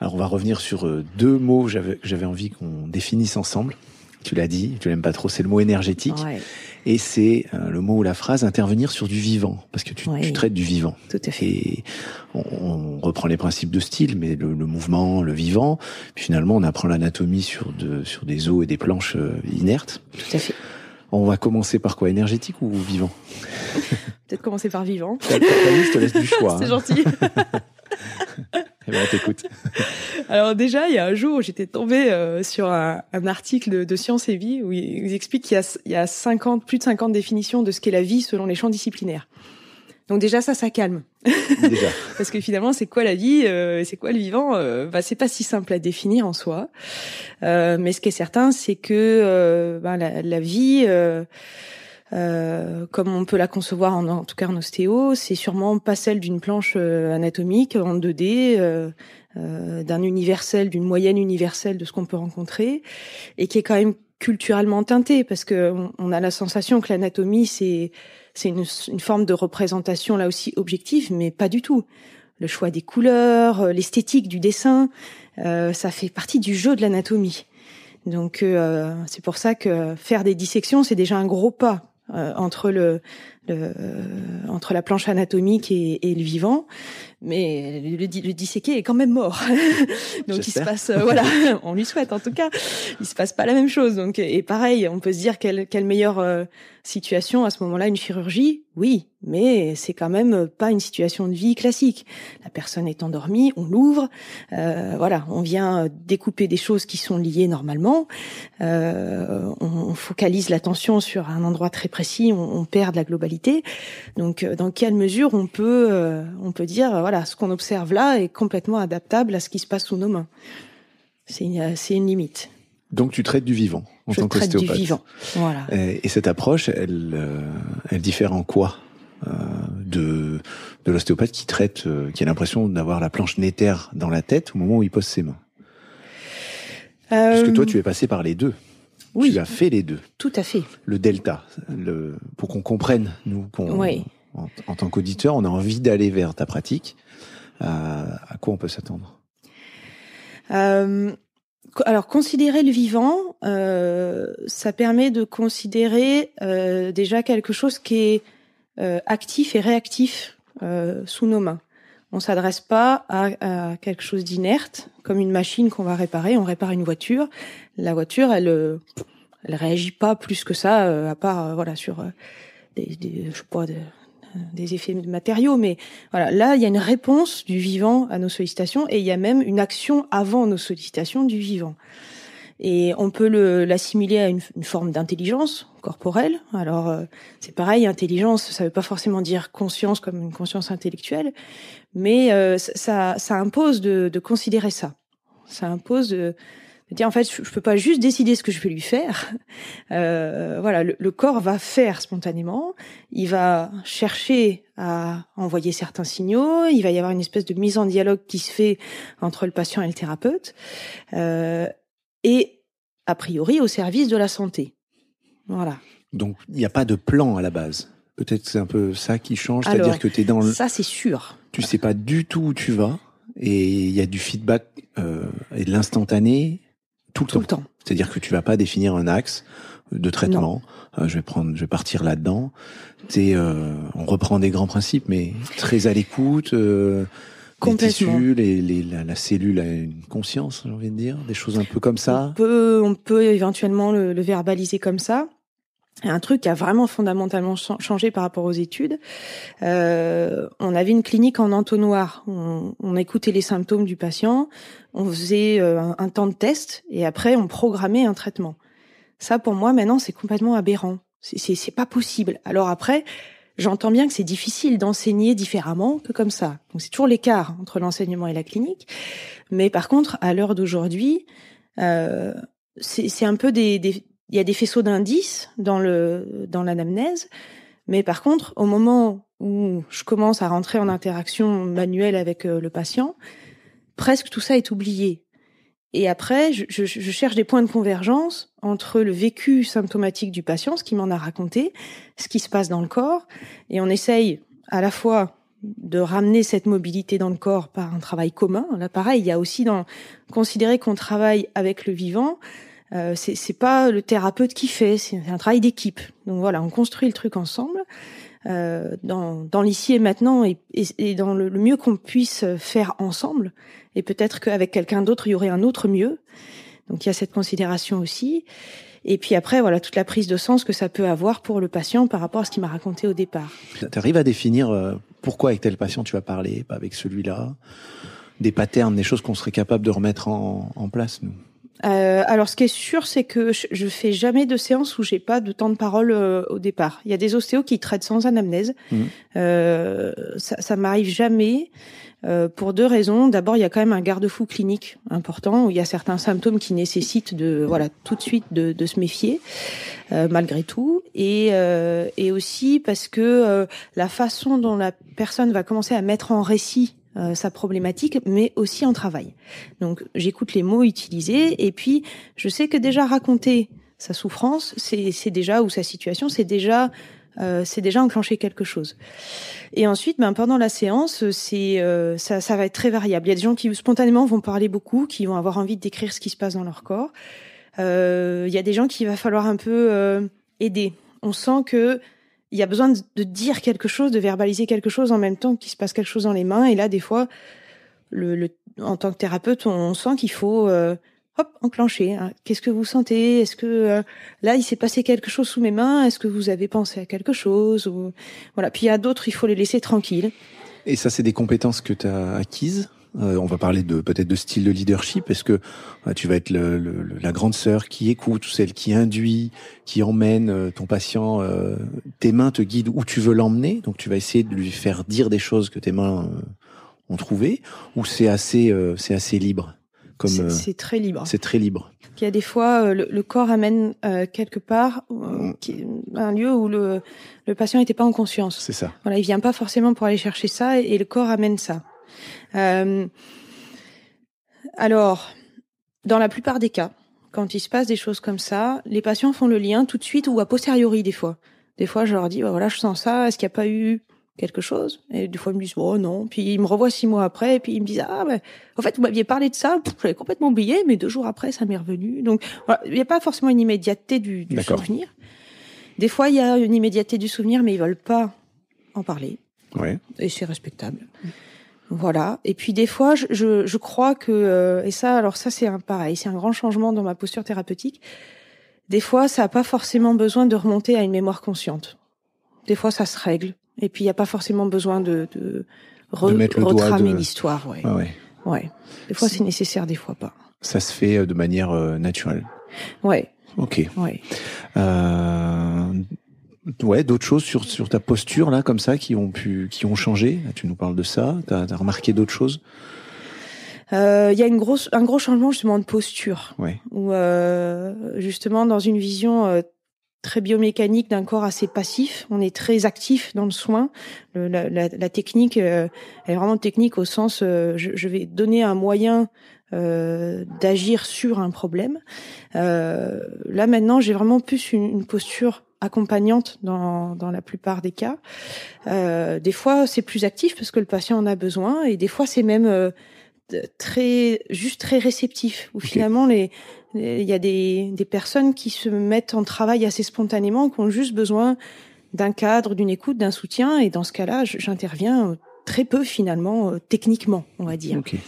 Alors, on va revenir sur euh, deux mots que j'avais envie qu'on définisse ensemble. Tu l'as dit, tu l'aimes pas trop, c'est le mot énergétique. Ouais et c'est euh, le mot ou la phrase intervenir sur du vivant, parce que tu, tu traites du vivant. Tout à fait. Et on, on reprend les principes de style, mais le, le mouvement, le vivant, puis finalement on apprend l'anatomie sur, de, sur des os et des planches euh, inertes. Tout à fait. On va commencer par quoi Énergétique ou vivant? Peut-être commencer par vivant. Ta, te laisse du choix. [LAUGHS] c'est hein. gentil. [LAUGHS] Eh ben, t'écoute. [LAUGHS] Alors déjà, il y a un jour, j'étais tombée euh, sur un, un, article de, de Science et Vie où il, explique qu'il y a, il y a 50, plus de 50 définitions de ce qu'est la vie selon les champs disciplinaires. Donc déjà ça, ça calme. Déjà. [LAUGHS] Parce que finalement, c'est quoi la vie, euh, c'est quoi le vivant euh, bah, C'est pas si simple à définir en soi. Euh, mais ce qui est certain, c'est que euh, bah, la, la, vie euh, comme on peut la concevoir en, en, tout cas en ostéo, c'est sûrement pas celle d'une planche euh, anatomique en 2D, euh, euh, d'un universel, d'une moyenne universelle de ce qu'on peut rencontrer, et qui est quand même culturellement teintée parce que on, a la sensation que l'anatomie c'est c'est une, une, forme de représentation là aussi objective, mais pas du tout. Le choix des couleurs, l'esthétique du dessin, ça fait partie du jeu de l'anatomie. Donc c'est pour ça que faire des dissections, c'est déjà un gros pas euh, entre le, le entre la planche anatomique et, et le vivant, mais le, le, disséqué est quand même mort. [LAUGHS] donc il se passe, euh, voilà, [LAUGHS] on lui souhaite en tout cas, il se passe pas la même chose. Donc et pareil, on peut se dire quelle quelle meilleure euh, situation à ce moment-là, une chirurgie, oui, mais c'est quand même pas une situation de vie classique. La personne est endormie, on l'ouvre, euh, voilà, on vient découper des choses qui sont liées normalement, euh, on, focalise l'attention sur un endroit très précis, on, on, perd de la globalité. Donc, euh, dans quelle mesure on peut, euh, on peut dire, voilà, ce qu'on observe là est complètement adaptable à ce qui se passe sous nos mains. C'est une, limite. Donc, tu traites du vivant en Je tant traite du vivant, voilà. Et, et cette approche, elle, elle diffère en quoi euh, de, de l'ostéopathe qui traite, euh, qui a l'impression d'avoir la planche nétaire dans la tête au moment où il pose ses mains? Euh... Puisque toi, tu es passé par les deux. Oui. Tu as fait les deux. Tout à fait. Le delta, le, pour qu'on comprenne, nous, oui. En, tant qu'auditeur, on a envie d'aller vers ta pratique. Euh, à quoi on peut s'attendre? Euh, alors, considérer le vivant, euh, ça permet de considérer déjà quelque chose qui est actif et réactif sous nos mains. On s'adresse pas à, quelque chose d'inerte, comme une machine qu'on va réparer. On répare une voiture. La voiture, elle, elle réagit pas plus que ça, à part voilà sur des, je des, des effets matériaux. Mais voilà, là, il y a une réponse du vivant à nos sollicitations et il y a même une action avant nos sollicitations du vivant. Et on peut l'assimiler à une, forme d'intelligence corporelle. Alors euh, c'est pareil, intelligence, ça veut pas forcément dire conscience comme une conscience intellectuelle, mais euh, ça, ça impose de, de, considérer ça. Ça impose de, en fait, je, peux pas juste décider ce que je vais lui faire. Euh, voilà, le, corps va faire spontanément. Il va chercher à envoyer certains signaux. Il va y avoir une espèce de mise en dialogue qui se fait entre le patient et le thérapeute, euh, et a priori au service de la santé. Voilà. Donc, il n'y a pas de plan à la base. Peut-être que c'est un peu ça qui change, c'est-à-dire que tu es dans le... Ça, c'est sûr. Tu sais pas du tout où tu vas, et il y a du feedback euh, et de l'instantané tout le temps. C'est-à-dire que tu vas pas définir un axe de traitement. Euh, je vais prendre, je vais partir là-dedans. Euh, on reprend des grands principes, mais très à l'écoute. Euh, les tissus, les, les, la, la, cellule a une conscience, j'ai envie de dire, des choses un peu comme ça. On peut, on peut éventuellement le, le verbaliser comme ça un truc qui a vraiment fondamentalement changé par rapport aux études. Euh, on avait une clinique en entonnoir. On, écoutait les symptômes du patient, on faisait euh, un, temps de test et après on programmait un traitement. Ça, pour moi, maintenant, c'est complètement aberrant. C'est pas possible. Alors après, j'entends bien que c'est difficile d'enseigner différemment que comme ça. Donc c'est toujours l'écart entre l'enseignement et la clinique. Mais par contre, à l'heure d'aujourd'hui, euh, c'est un peu des, des il y a des faisceaux d'indices dans le dans l'anamnèse, mais par contre, au moment où je commence à rentrer en interaction manuelle avec euh, le patient, presque tout ça est oublié. Et après, je, je, je, cherche des points de convergence entre le vécu symptomatique du patient, ce qu'il m'en a raconté, ce qui se passe dans le corps, et on essaye à la fois de ramener cette mobilité dans le corps par un travail commun. Là, pareil, il y a aussi dans considérer qu'on travaille avec le vivant, euh, c'est pas le thérapeute qui fait, c'est un travail d'équipe. Donc voilà, on construit le truc ensemble. Euh, dans, dans l'ici et maintenant et, et, dans le, mieux qu'on puisse faire ensemble. Et peut-être qu'avec quelqu'un d'autre, il y aurait un autre mieux. Donc il y a cette considération aussi. Et puis après, voilà, toute la prise de sens que ça peut avoir pour le patient par rapport à ce qu'il m'a raconté au départ. Tu arrives à définir euh, pourquoi avec tel patient tu vas parler, pas avec celui-là? Des patterns, des choses qu'on serait capable de remettre en, en place, nous? Euh, alors, ce qui est sûr, c'est que je, je fais jamais de séance où j'ai pas de temps de parole euh, au départ. Il y a des ostéos qui traitent sans anamnèse. Mmh. Euh, ça, ça m'arrive jamais. Euh, pour deux raisons. D'abord, il y a quand même un garde-fou clinique important où il y a certains symptômes qui nécessitent de voilà tout de suite de, de se méfier euh, malgré tout, et, euh, et aussi parce que la façon dont la personne va commencer à mettre en récit euh, sa problématique, mais aussi en travail. Donc j'écoute les mots utilisés et puis je sais que déjà raconter sa souffrance, c'est déjà ou sa situation, c'est déjà euh, c'est déjà enclenché quelque chose. Et ensuite, ben, pendant la séance, c'est euh, ça, ça va être très variable. Il y a des gens qui spontanément vont parler beaucoup, qui vont avoir envie de décrire ce qui se passe dans leur corps. Euh, il y a des gens qui va falloir un peu euh, aider. On sent que il y a besoin de, dire quelque chose, de verbaliser quelque chose en même temps qu'il se passe quelque chose dans les mains. Et là, des fois, le, en tant que thérapeute, on, sent qu'il faut euh, hop enclencher. Hein. Qu'est-ce que vous sentez? Est-ce que euh, là, il s'est passé quelque chose sous mes mains? Est-ce que vous avez pensé à quelque chose? Ou voilà. Puis il y a d'autres, il faut les laisser tranquilles. Et ça, c'est des compétences que tu as acquises? Euh, on va parler de peut-être de style de leadership. Est-ce que euh, tu vas être le, la grande sœur qui écoute, celle qui induit, qui emmène euh, ton patient Tes mains te guident où tu veux l'emmener, donc tu vas essayer de lui faire dire des choses que tes mains ont trouvées, ou c'est assez c'est assez libre? Comme c'est très libre. C'est très libre. Il y a des fois le, corps amène quelque part un lieu où le, le patient n'était pas en conscience. C'est ça. Voilà, il vient pas forcément pour aller chercher ça et le corps amène ça. Euh, alors, dans la plupart des cas, quand il se passe des choses comme ça, les patients font le lien tout de suite ou a posteriori des fois. Des fois, je leur dis, bah voilà, je sens ça, est-ce qu'il n'y a pas eu quelque chose? Et des fois, ils me disent, oh non. Puis ils me revoient six mois après, et puis ils me disent, ah, ben, en fait, vous m'aviez parlé de ça, j'avais complètement oublié, mais deux jours après, ça m'est revenu. Donc, voilà, il n'y a pas forcément une immédiateté du, du souvenir. Des fois, il y a une immédiateté du souvenir, mais ils veulent pas en parler. Ouais. Et c'est respectable. Voilà. Et puis des fois, je, je, je crois que euh, et ça, alors ça c'est un pareil, c'est un grand changement dans ma posture thérapeutique. Des fois, ça n'a pas forcément besoin de remonter à une mémoire consciente. Des fois, ça se règle. Et puis, il n'y a pas forcément besoin de, de, retramer l'histoire. Ouais. Ah ouais. ouais. Des fois, c'est nécessaire, des fois pas. Ça se fait euh, de manière euh, naturelle. Ouais. Ok. Ouais. Euh, ouais, d'autres choses sur sur ta posture là, comme ça, qui ont pu, qui ont changé. Tu nous parles de ça. T'as as remarqué d'autres choses? Euh, il y a une grosse, un gros changement justement de posture. Ouais. Où euh, justement dans une vision euh, très biomécanique d'un corps assez passif, on est très actif dans le soin. Le, la, la, la, technique euh, elle est vraiment technique au sens, euh, je, je, vais donner un moyen euh, d'agir sur un problème. là maintenant, j'ai vraiment plus une, une posture accompagnante dans, dans la plupart des cas. Euh, des fois, c'est plus actif parce que le patient en a besoin, et des fois, c'est même euh, très juste très réceptif. Où okay. finalement, les il y a des, des personnes qui se mettent en travail assez spontanément, qui ont juste besoin d'un cadre, d'une écoute, d'un soutien, et dans ce cas-là, j'interviens très peu finalement euh, techniquement, on va dire. Okay.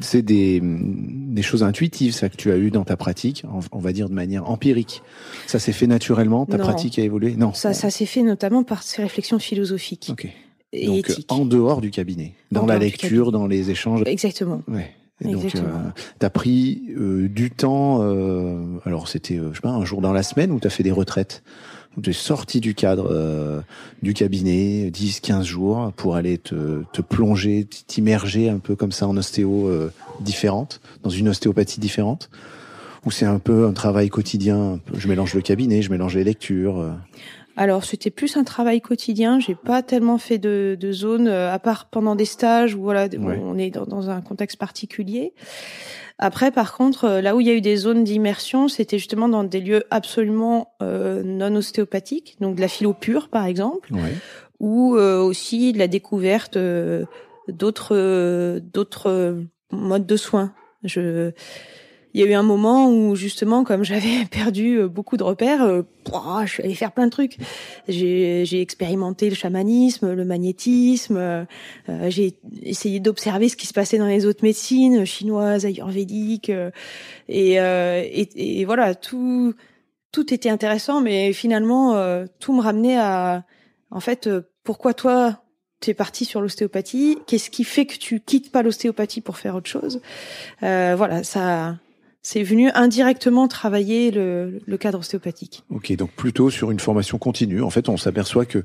C'est des, des choses intuitives ça que tu as eu dans ta pratique, on va dire de manière empirique. Ça s'est fait naturellement, ta non. pratique a évolué? Non. Ça, ça s'est fait notamment par ces réflexions philosophiques. Okay. Et Donc éthiques. en dehors du cabinet, dans En la lecture, dans les échanges. Exactement. Ouais. Et donc, Exactement. euh, t'as pris euh, du temps. alors, c'était, je sais pas, un jour dans la semaine ou t'as fait des retraites? Tu es sorti du cadre euh, du cabinet, 10, 15 jours, pour aller te, te plonger, t'immerger un peu comme ça en ostéo euh, différente, dans une ostéopathie différente Ou c'est un peu un travail quotidien Je mélange le cabinet, je mélange les lectures. Alors c'était plus un travail quotidien. J'ai pas tellement fait de, de zone euh, à part pendant des stages où voilà Ouais. on est dans, dans un contexte particulier. Après par contre euh, là où il y a eu des zones d'immersion c'était justement dans des lieux absolument euh, non ostéopathiques donc de la philo pure par exemple Ouais. ou euh, aussi de la découverte euh, d'autres euh, d'autres modes de soins. Je il y a eu un moment où justement, comme j'avais [LAUGHS] perdu euh, beaucoup de repères, euh, je suis allée faire plein de trucs. J'ai expérimenté le chamanisme, le magnétisme. euh, j'ai essayé d'observer ce qui se passait dans les autres médecines chinoises, ayurvédiques, et, et, et voilà, tout tout était intéressant, mais finalement, tout me ramenait à, en fait, pourquoi toi tu parti sur l'ostéopathie? Qu'est-ce qui fait que tu quittes pas l'ostéopathie pour faire autre chose? Euh, Voilà, ça, c'est venu indirectement travailler le, le cadre ostéopathique. Ok, donc plutôt sur une formation continue. En fait, on s'aperçoit que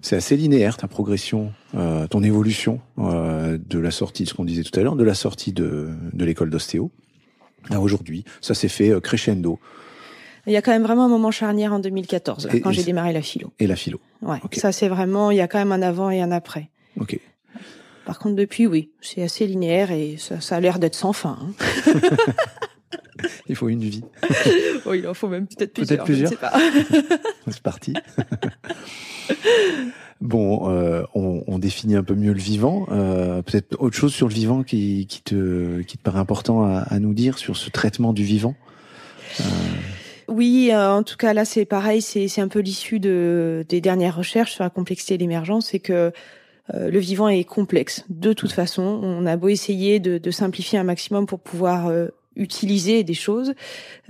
c'est assez linéaire ta progression, euh, ton évolution euh, de la sortie, ce qu'on disait tout à l'heure, de la sortie de, de l'école d'ostéo à aujourd'hui. Ça s'est fait euh, crescendo Il y a quand même vraiment un moment charnière en 2014, là, Et- quand j'ai démarré la philo. et la philo. Ouais, ça c'est vraiment, il y a quand même un avant et un après. Ok. Par contre, depuis, oui, c'est assez linéaire et ça, ça a l'air d'être sans fin. hein. [LAUGHS] [LAUGHS] Il faut une vie. [LAUGHS] il en faut même peut-être Peut-être plusieurs. je plusieurs. [LAUGHS] C'est parti. bon, euh, on, on définit un peu mieux le vivant. Euh, Peut-être autre chose sur le vivant qui, qui, te, qui te paraît important à, à nous dire sur ce traitement du vivant. Oui, euh, en tout cas là c'est pareil, c'est c'est un peu l'issue de des dernières recherches sur la complexité et l'émergence, c'est que euh, le vivant est complexe. De toute façon, on a beau essayer de, de simplifier un maximum pour pouvoir euh, utiliser des choses,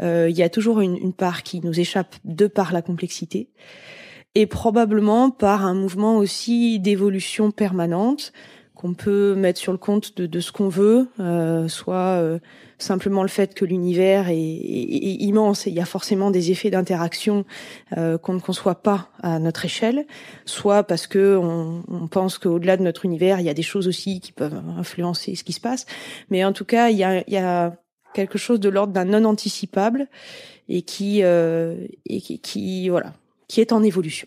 euh, il y a toujours une, une part qui nous échappe de par la complexité et probablement par un mouvement aussi d'évolution permanente qu'on peut mettre sur le compte de, de ce qu'on veut, euh, soit euh, simplement le fait que l'univers est, est- immense et il y a forcément des effets d'interaction euh, qu'on ne conçoit pas à notre échelle, soit parce que on, on pense qu'au-delà de notre univers, il y a des choses aussi qui peuvent influencer ce qui se passe. Mais en tout cas, il y a, il y a quelque chose de l'ordre d'un non anticipable et qui, euh, et qui, qui voilà, qui est en évolution.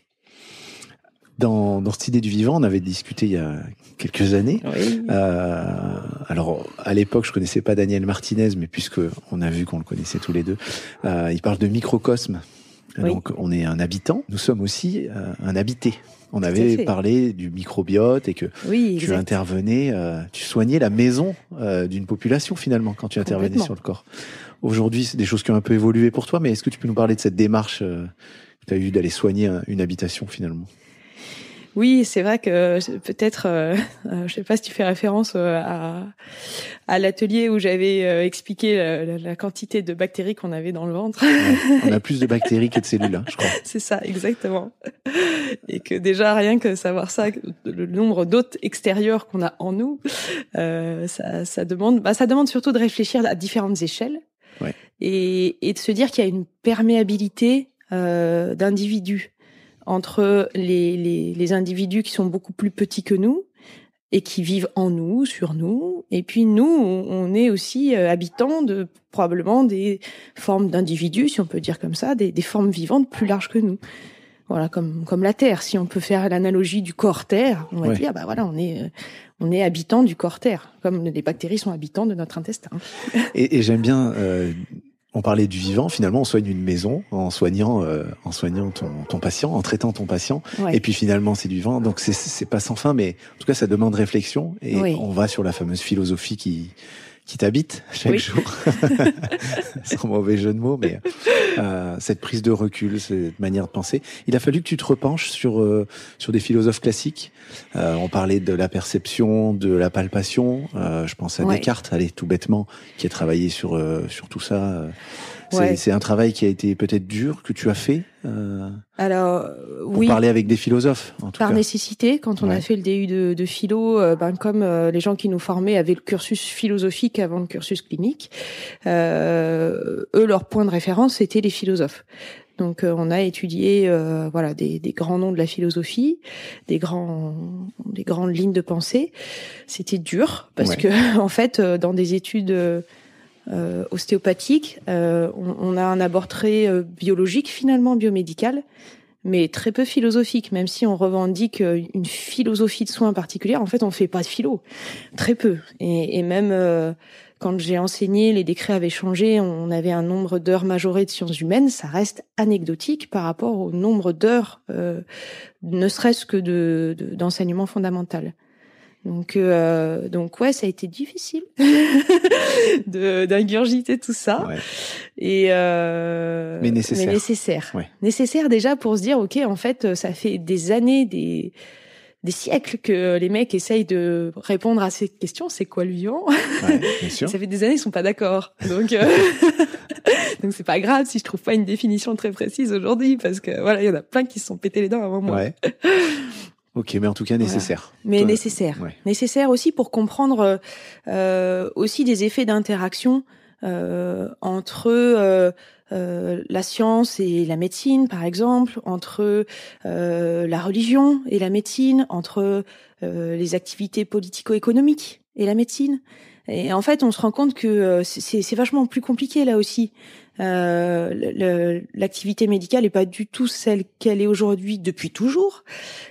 Dans, dans cette idée du vivant, on avait discuté il y a quelques années. Oui. Euh, alors, à l'époque, je connaissais pas Daniel Martinez, mais puisque on a vu qu'on le connaissait tous les deux, euh, il parle de microcosme. Oui. Donc, on est un habitant. Nous sommes aussi un habité. On avait parlé du microbiote et que Oui, tu intervenais, euh, tu soignais la maison euh, d'une population finalement quand tu intervenais sur le corps. Aujourd'hui, c'est des choses qui ont un peu évolué pour toi, mais est-ce que tu peux nous parler de cette démarche euh, que tu as eu d'aller soigner un- une habitation finalement? Oui, c'est vrai que c'est peut-être, euh, [LAUGHS] euh, je sais pas si tu fais référence euh, à, à l'atelier où j'avais euh, expliqué la, la- la quantité de bactéries qu'on avait dans le ventre. Ouais. On a [LAUGHS] plus de bactéries que de cellules, hein, je crois. c'est ça, exactement. Et que déjà rien que savoir ça, le nombre d'hôtes extérieurs qu'on a en nous, euh, ça, ça demande, bah, ça demande surtout de réfléchir à différentes échelles Ouais. et, et de se dire qu'il y a une perméabilité euh, d'individus entre les, les, les individus qui sont beaucoup plus petits que nous et qui vivent en nous, sur nous. Et puis nous, on est aussi euh, habitants de probablement des formes d'individus, si on peut dire comme ça, des, des, formes vivantes plus larges que nous. Voilà, comme comme la Terre. Si on peut faire l'analogie du corps Terre, on va dire, bah voilà, on est euh, on est habitant du corps Terre, comme les bactéries sont habitants de notre intestin. Et, et j'aime bien euh, on parlait du vivant, finalement, on soigne une maison en soignant, euh, en soignant ton, ton, patient, en traitant ton patient. Et puis finalement, c'est du vivant. Donc c'est pas sans fin, mais en tout cas, ça demande réflexion. Et on va sur la fameuse philosophie qui qui t'habite chaque jour, [LAUGHS] sans mauvais jeu de mots, mais euh, cette prise de recul, cette manière de penser. Il a fallu que tu te repenches sur euh, sur des philosophes classiques. Euh, on parlait de la perception, de la palpation. Euh, je pense à Descartes, allez tout bêtement, qui a travaillé sur euh, sur tout ça. C'est un travail qui a été peut-être dur que tu as fait. Euh, Alors pour parler avec des philosophes. En tout par cas. nécessité, quand on a fait le DU de, de philo, euh, ben comme euh, les gens qui nous formaient avaient le cursus philosophique avant le cursus clinique, eux leur point de référence c'était les philosophes. Donc on a étudié voilà des, des, grands noms de la philosophie, des grands des grandes lignes de pensée. C'était dur parce que [LAUGHS] en fait dans des études euh, ostéopathique. Euh, on, on, a un abord très euh, biologique, finalement biomédical, mais très peu philosophique. Même si on revendique euh, une philosophie de soins particulière, en fait, on fait pas de philo, très peu. Et, et même euh, quand j'ai enseigné, les décrets avaient changé, on avait un nombre d'heures majorées de sciences humaines, ça reste anecdotique par rapport au nombre d'heures, ne serait-ce que de d'enseignement fondamental. Donc, euh, donc ouais, ça a été difficile [LAUGHS] de d'ingurgiter tout ça. Ouais. Et euh, mais nécessaire. Mais nécessaire. Ouais. Nécessaire déjà pour se dire, ok, en fait, ça fait des années, des des siècles que les mecs essayent de répondre à ces questions. C'est quoi le vivant? Ouais, bien sûr. [LAUGHS] Ça fait des années ils sont pas d'accord. Donc euh, [LAUGHS] donc c'est pas grave si je trouve pas une définition très précise aujourd'hui parce que voilà, il y en a plein qui se sont pété les dents avant moi. Ouais. Ok, mais en tout cas nécessaire. Voilà. Mais nécessaire. Ouais. Nécessaire aussi pour comprendre euh, aussi des effets d'interaction euh, entre euh, la science et la médecine, par exemple, entre la religion et la médecine, entre les activités politico-économiques et la médecine. Et en fait, on se rend compte que c'est vachement plus compliqué là aussi. Euh, l'activité médicale n'est pas du tout celle qu'elle est aujourd'hui depuis toujours.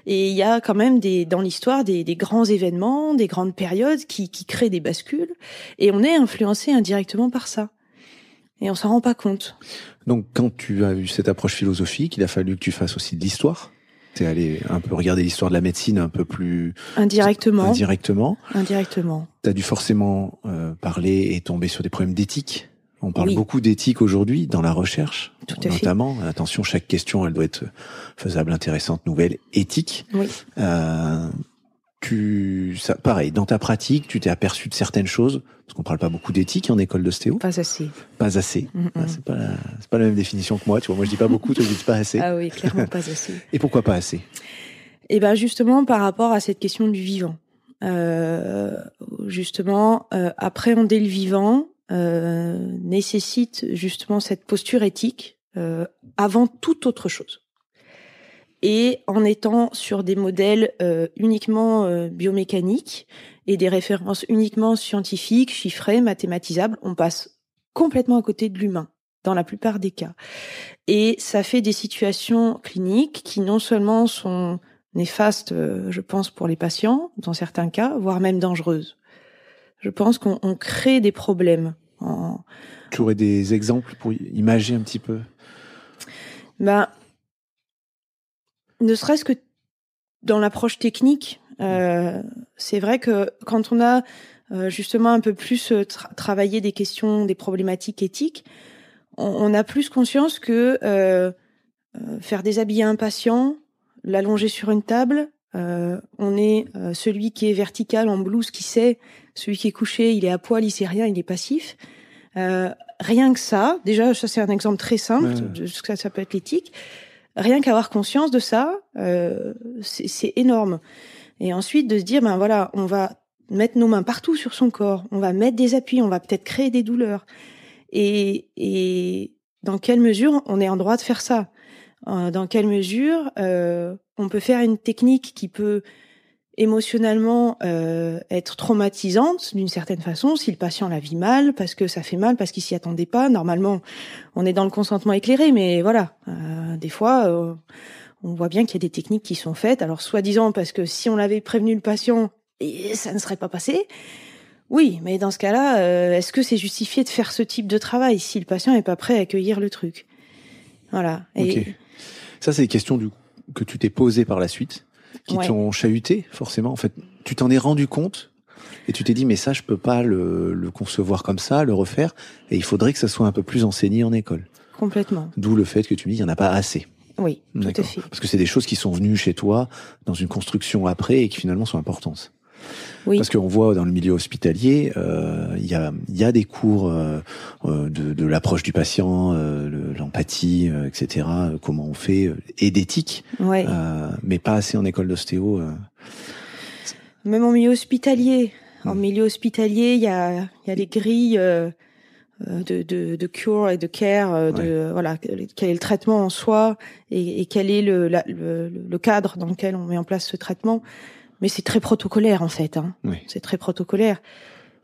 Et il y a quand même des, dans l'histoire des, des, grands événements, des grandes périodes qui, qui créent des bascules. Et on est influencé indirectement par ça. Et on s'en rend pas compte. Donc, quand tu as eu cette approche philosophique, il a fallu que tu fasses aussi de l'histoire. T'es allé un peu regarder l'histoire de la médecine un peu plus indirectement. Indirectement. Indirectement. T'as dû forcément euh, parler et tomber sur des problèmes d'éthique on parle oui. beaucoup d'éthique aujourd'hui dans la recherche, Tout à notamment. Fait. Attention, chaque question, elle doit être faisable, intéressante, nouvelle, éthique. Oui. Euh, tu, ça, pareil, dans ta pratique, tu t'es aperçu de certaines choses, parce qu'on parle pas beaucoup d'éthique en école d'ostéo. Pas assez. Pas assez. Mm -hmm. ah, c'est pas, la, c'est pas la même définition que moi. Tu vois, moi je dis pas beaucoup, toi tu dis pas assez. Ah oui, clairement pas assez. [LAUGHS] Et pourquoi pas assez? Eh ben justement par rapport à cette question du vivant. Euh, justement, euh, appréhender le vivant, euh, nécessite justement cette posture éthique avant toute autre chose. Et en étant sur des modèles euh, uniquement biomécaniques et des références uniquement scientifiques, chiffrées, mathématisables, on passe complètement à côté de l'humain dans la plupart des cas. Et ça fait des situations cliniques qui non seulement sont néfastes, je pense, pour les patients, dans certains cas, voire même dangereuses je pense qu'on crée des problèmes. En... Tu aurais des exemples pour imager un petit peu? Ben, ne serait-ce que dans l'approche technique, euh, c'est vrai que quand on a euh, justement un peu plus tra travaillé des questions, des problématiques éthiques, on, on a plus conscience que euh, faire déshabiller un patient, l'allonger sur une table, euh, on est euh, celui qui est vertical en blouse qui sait, celui qui est couché, il est à poil, il sait rien, il est passif. Euh, rien que ça, déjà ça c'est un exemple très simple Ouais. de ce que ça, ça peut être l'éthique. Rien qu'avoir conscience de ça, euh, c'est énorme. Et ensuite de se dire ben voilà, on va mettre nos mains partout sur son corps, on va mettre des appuis, on va peut-être créer des douleurs. Et, et dans quelle mesure on est en droit de faire ça? Euh, Dans quelle mesure euh, on peut faire une technique qui peut émotionnellement euh, être traumatisante d'une certaine façon si le patient la vit mal parce que ça fait mal parce qu'il s'y attendait pas. Normalement on est dans le consentement éclairé mais voilà. Euh, des fois euh, on voit bien qu'il y a des techniques qui sont faites. Alors soi-disant parce que si on l'avait prévenu le patient ça ne serait pas passé oui. Mais dans ce cas-là euh, est-ce que c'est justifié de faire ce type de travail si le patient est pas prêt à accueillir le truc? Voilà. Et ça c'est des questions du que tu t'es posées par la suite qui ouais. t'ont chahuté, forcément. En fait, tu t'en es rendu compte et tu t'es dit, mais ça, je peux pas le, le, concevoir comme ça, le refaire, et il faudrait que ça soit un peu plus enseigné en école. Complètement. D'où le fait que tu me dis, il y en a pas assez. Oui, tout à fait. Parce que c'est des choses qui sont venues chez toi dans une construction après et qui finalement sont importantes. Oui. Parce qu'on voit dans le milieu hospitalier, euh, il y, a, y a des cours euh, de, de l'approche du patient, euh, l'empathie, euh, etc. Comment on fait, et d'éthique, ouais. Euh, mais pas assez en école d'ostéo. euh. Même en milieu hospitalier, en milieu hospitalier, il y a, y a les grilles euh, de, de, de cure et de care, euh, de Ouais. voilà, quel est le traitement en soi et, et quel est le, la- le, le cadre dans lequel on met en place ce traitement. Mais c'est très protocolaire en fait. Hein. Oui. C'est très protocolaire.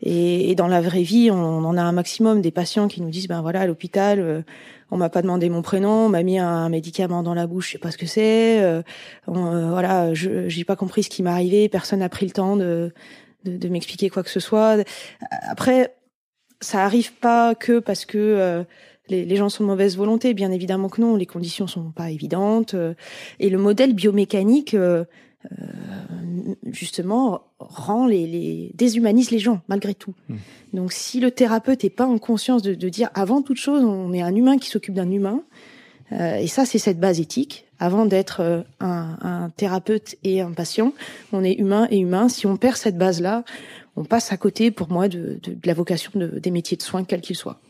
Et, et dans la vraie vie, on, en a un maximum des patients qui nous disent ben voilà à l'hôpital, euh, on m'a pas demandé mon prénom, on m'a mis un médicament dans la bouche, je sais pas ce que c'est. euh, on, euh, voilà, je j'ai pas compris ce qui m'arrivait, personne n'a pris le temps de de, de m'expliquer quoi que ce soit. Après, ça arrive pas que parce que euh, les, les gens sont de mauvaise volonté, bien évidemment que non, les conditions sont pas évidentes. euh, et le modèle biomécanique, euh, justement, rend les, les déshumanise les gens malgré tout. Mm. Donc, si le thérapeute est pas en conscience de, de dire avant toute chose, on est un humain qui s'occupe d'un humain, euh, et ça, c'est cette base éthique. Avant d'être euh, un, un thérapeute et un patient, on est humain et humain. Si on perd cette base-là, on passe à côté, pour moi, de, de, de la vocation de, des métiers de soins, quels qu'ils soient.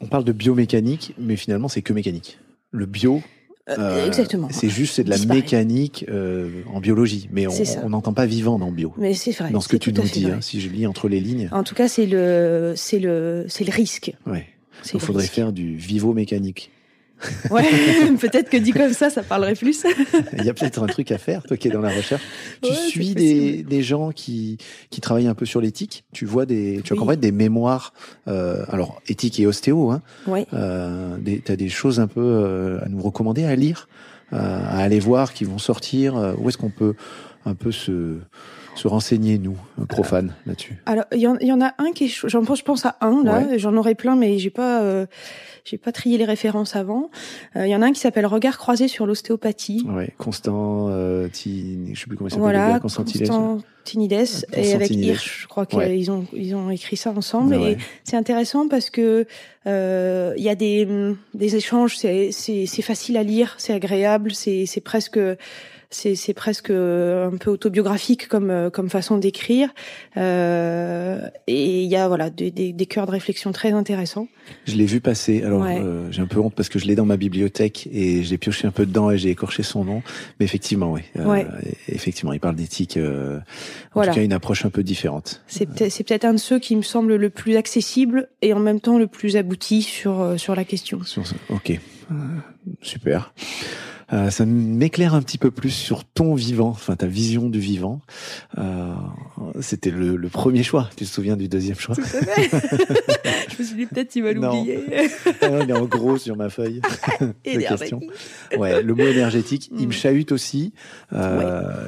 On parle de biomécanique, mais finalement, c'est que mécanique. Le bio, Euh, euh, exactement. c'est juste c'est de la Disparaît. mécanique euh, en biologie, mais on n'entend pas vivant dans bio. Mais c'est vrai. Dans ce que tu nous dis, hein, si je lis entre les lignes, En tout cas, c'est le, c'est le, c'est le risque. ouais. Il faudrait risque. faire du vivo-mécanique. [LAUGHS] Ouais, [LAUGHS] peut-être que dit comme ça, ça parlerait plus. Il y a peut-être un truc à faire, toi qui es dans la recherche. Tu Ouais, suis des, des gens qui, qui travaillent un peu sur l'éthique. Tu vois des, tu Oui. mettre des mémoires, euh, alors éthique et ostéo, hein. Ouais. Euh, des, t'as des choses un peu euh, à nous recommander à lire, euh, à aller voir, qui vont sortir. euh, où est-ce qu'on peut un peu se, se renseigner nous, profanes, là-dessus Alors, il y, en- il y en a un qui est, j'en pense, je pense à un là. Ouais. J'en aurais plein, mais j'ai pas, euh, j'ai pas trié les références avant. Euh, Il y en a un qui s'appelle Regard croisé sur l'ostéopathie. Ouais, Constant, euh, Ti- je sais plus comment il s'appelle, le Voilà, Constantinides. Constantinides et avec. Hirsch, je crois qu'ils Ouais. ont ils ont écrit ça ensemble Ouais, et c'est intéressant parce que euh, il y a des des échanges, c'est c'est c'est facile à lire, c'est agréable, c'est c'est presque c'est c'est presque un peu autobiographique comme euh, comme façon d'écrire euh, et il y a voilà des, des des cœurs de réflexion très intéressants. Je l'ai vu passer. Alors, Ouais. euh, j'ai un peu honte parce que je l'ai dans ma bibliothèque et j'ai pioché un peu dedans et j'ai écorché son nom. Mais effectivement, oui. Euh, Ouais. Effectivement, il parle d'éthique. Euh, en Voilà. tout cas, une approche un peu différente. C'est peut-être c'est peut-être un de ceux qui me semble le plus accessible et en même temps le plus abouti sur euh, sur la question. Sur ce- Ok, Euh, super. Euh, ça m'éclaire un petit peu plus sur ton vivant, enfin ta vision du vivant. Euh, C'était le, le premier choix. Tu te souviens du deuxième choix? [LAUGHS] Je me suis dit peut-être vas Non. l'oublier. Ah Il est en gros sur ma feuille. [LAUGHS] questions. Ouais, le mot énergétique, il me Mm. chahute aussi. Euh,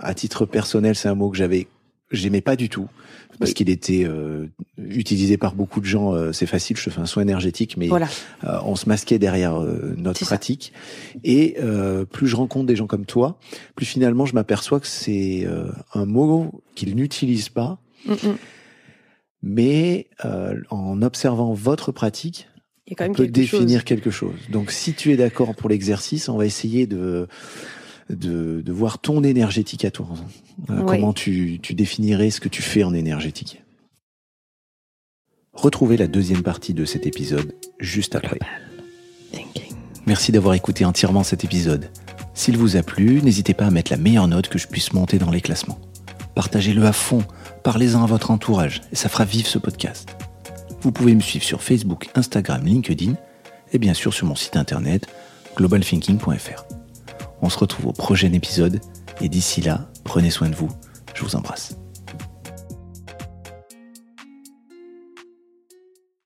À titre personnel, c'est un mot que j'avais, j'aimais pas du tout parce qu'il était euh, utilisé par beaucoup de gens. euh, c'est facile, je te fais un soin énergétique, mais Voilà. euh, on se masquait derrière euh, notre C'est ça. pratique. Et euh, plus je rencontre des gens comme toi, plus finalement je m'aperçois que c'est euh, un mot qu'ils n'utilisent pas, Mm, mm. mais euh, en observant votre pratique, Il y a quand on peut quelque définir chose. quelque chose. Donc, si tu es d'accord pour l'exercice, on va essayer de, de, de voir ton énergétique à toi. Euh. Comment tu, tu définirais ce que tu fais en énergétique? Retrouvez la deuxième partie de cet épisode juste après. Merci d'avoir écouté entièrement cet épisode. S'il vous a plu, n'hésitez pas à mettre la meilleure note que je puisse monter dans les classements. Partagez-le à fond, parlez-en à votre entourage, et ça fera vivre ce podcast. Vous pouvez me suivre sur Facebook, Instagram, LinkedIn, et bien sûr sur mon site internet globalthinking.fr. On se retrouve au prochain épisode, Et d'ici là, prenez soin de vous. Je vous embrasse.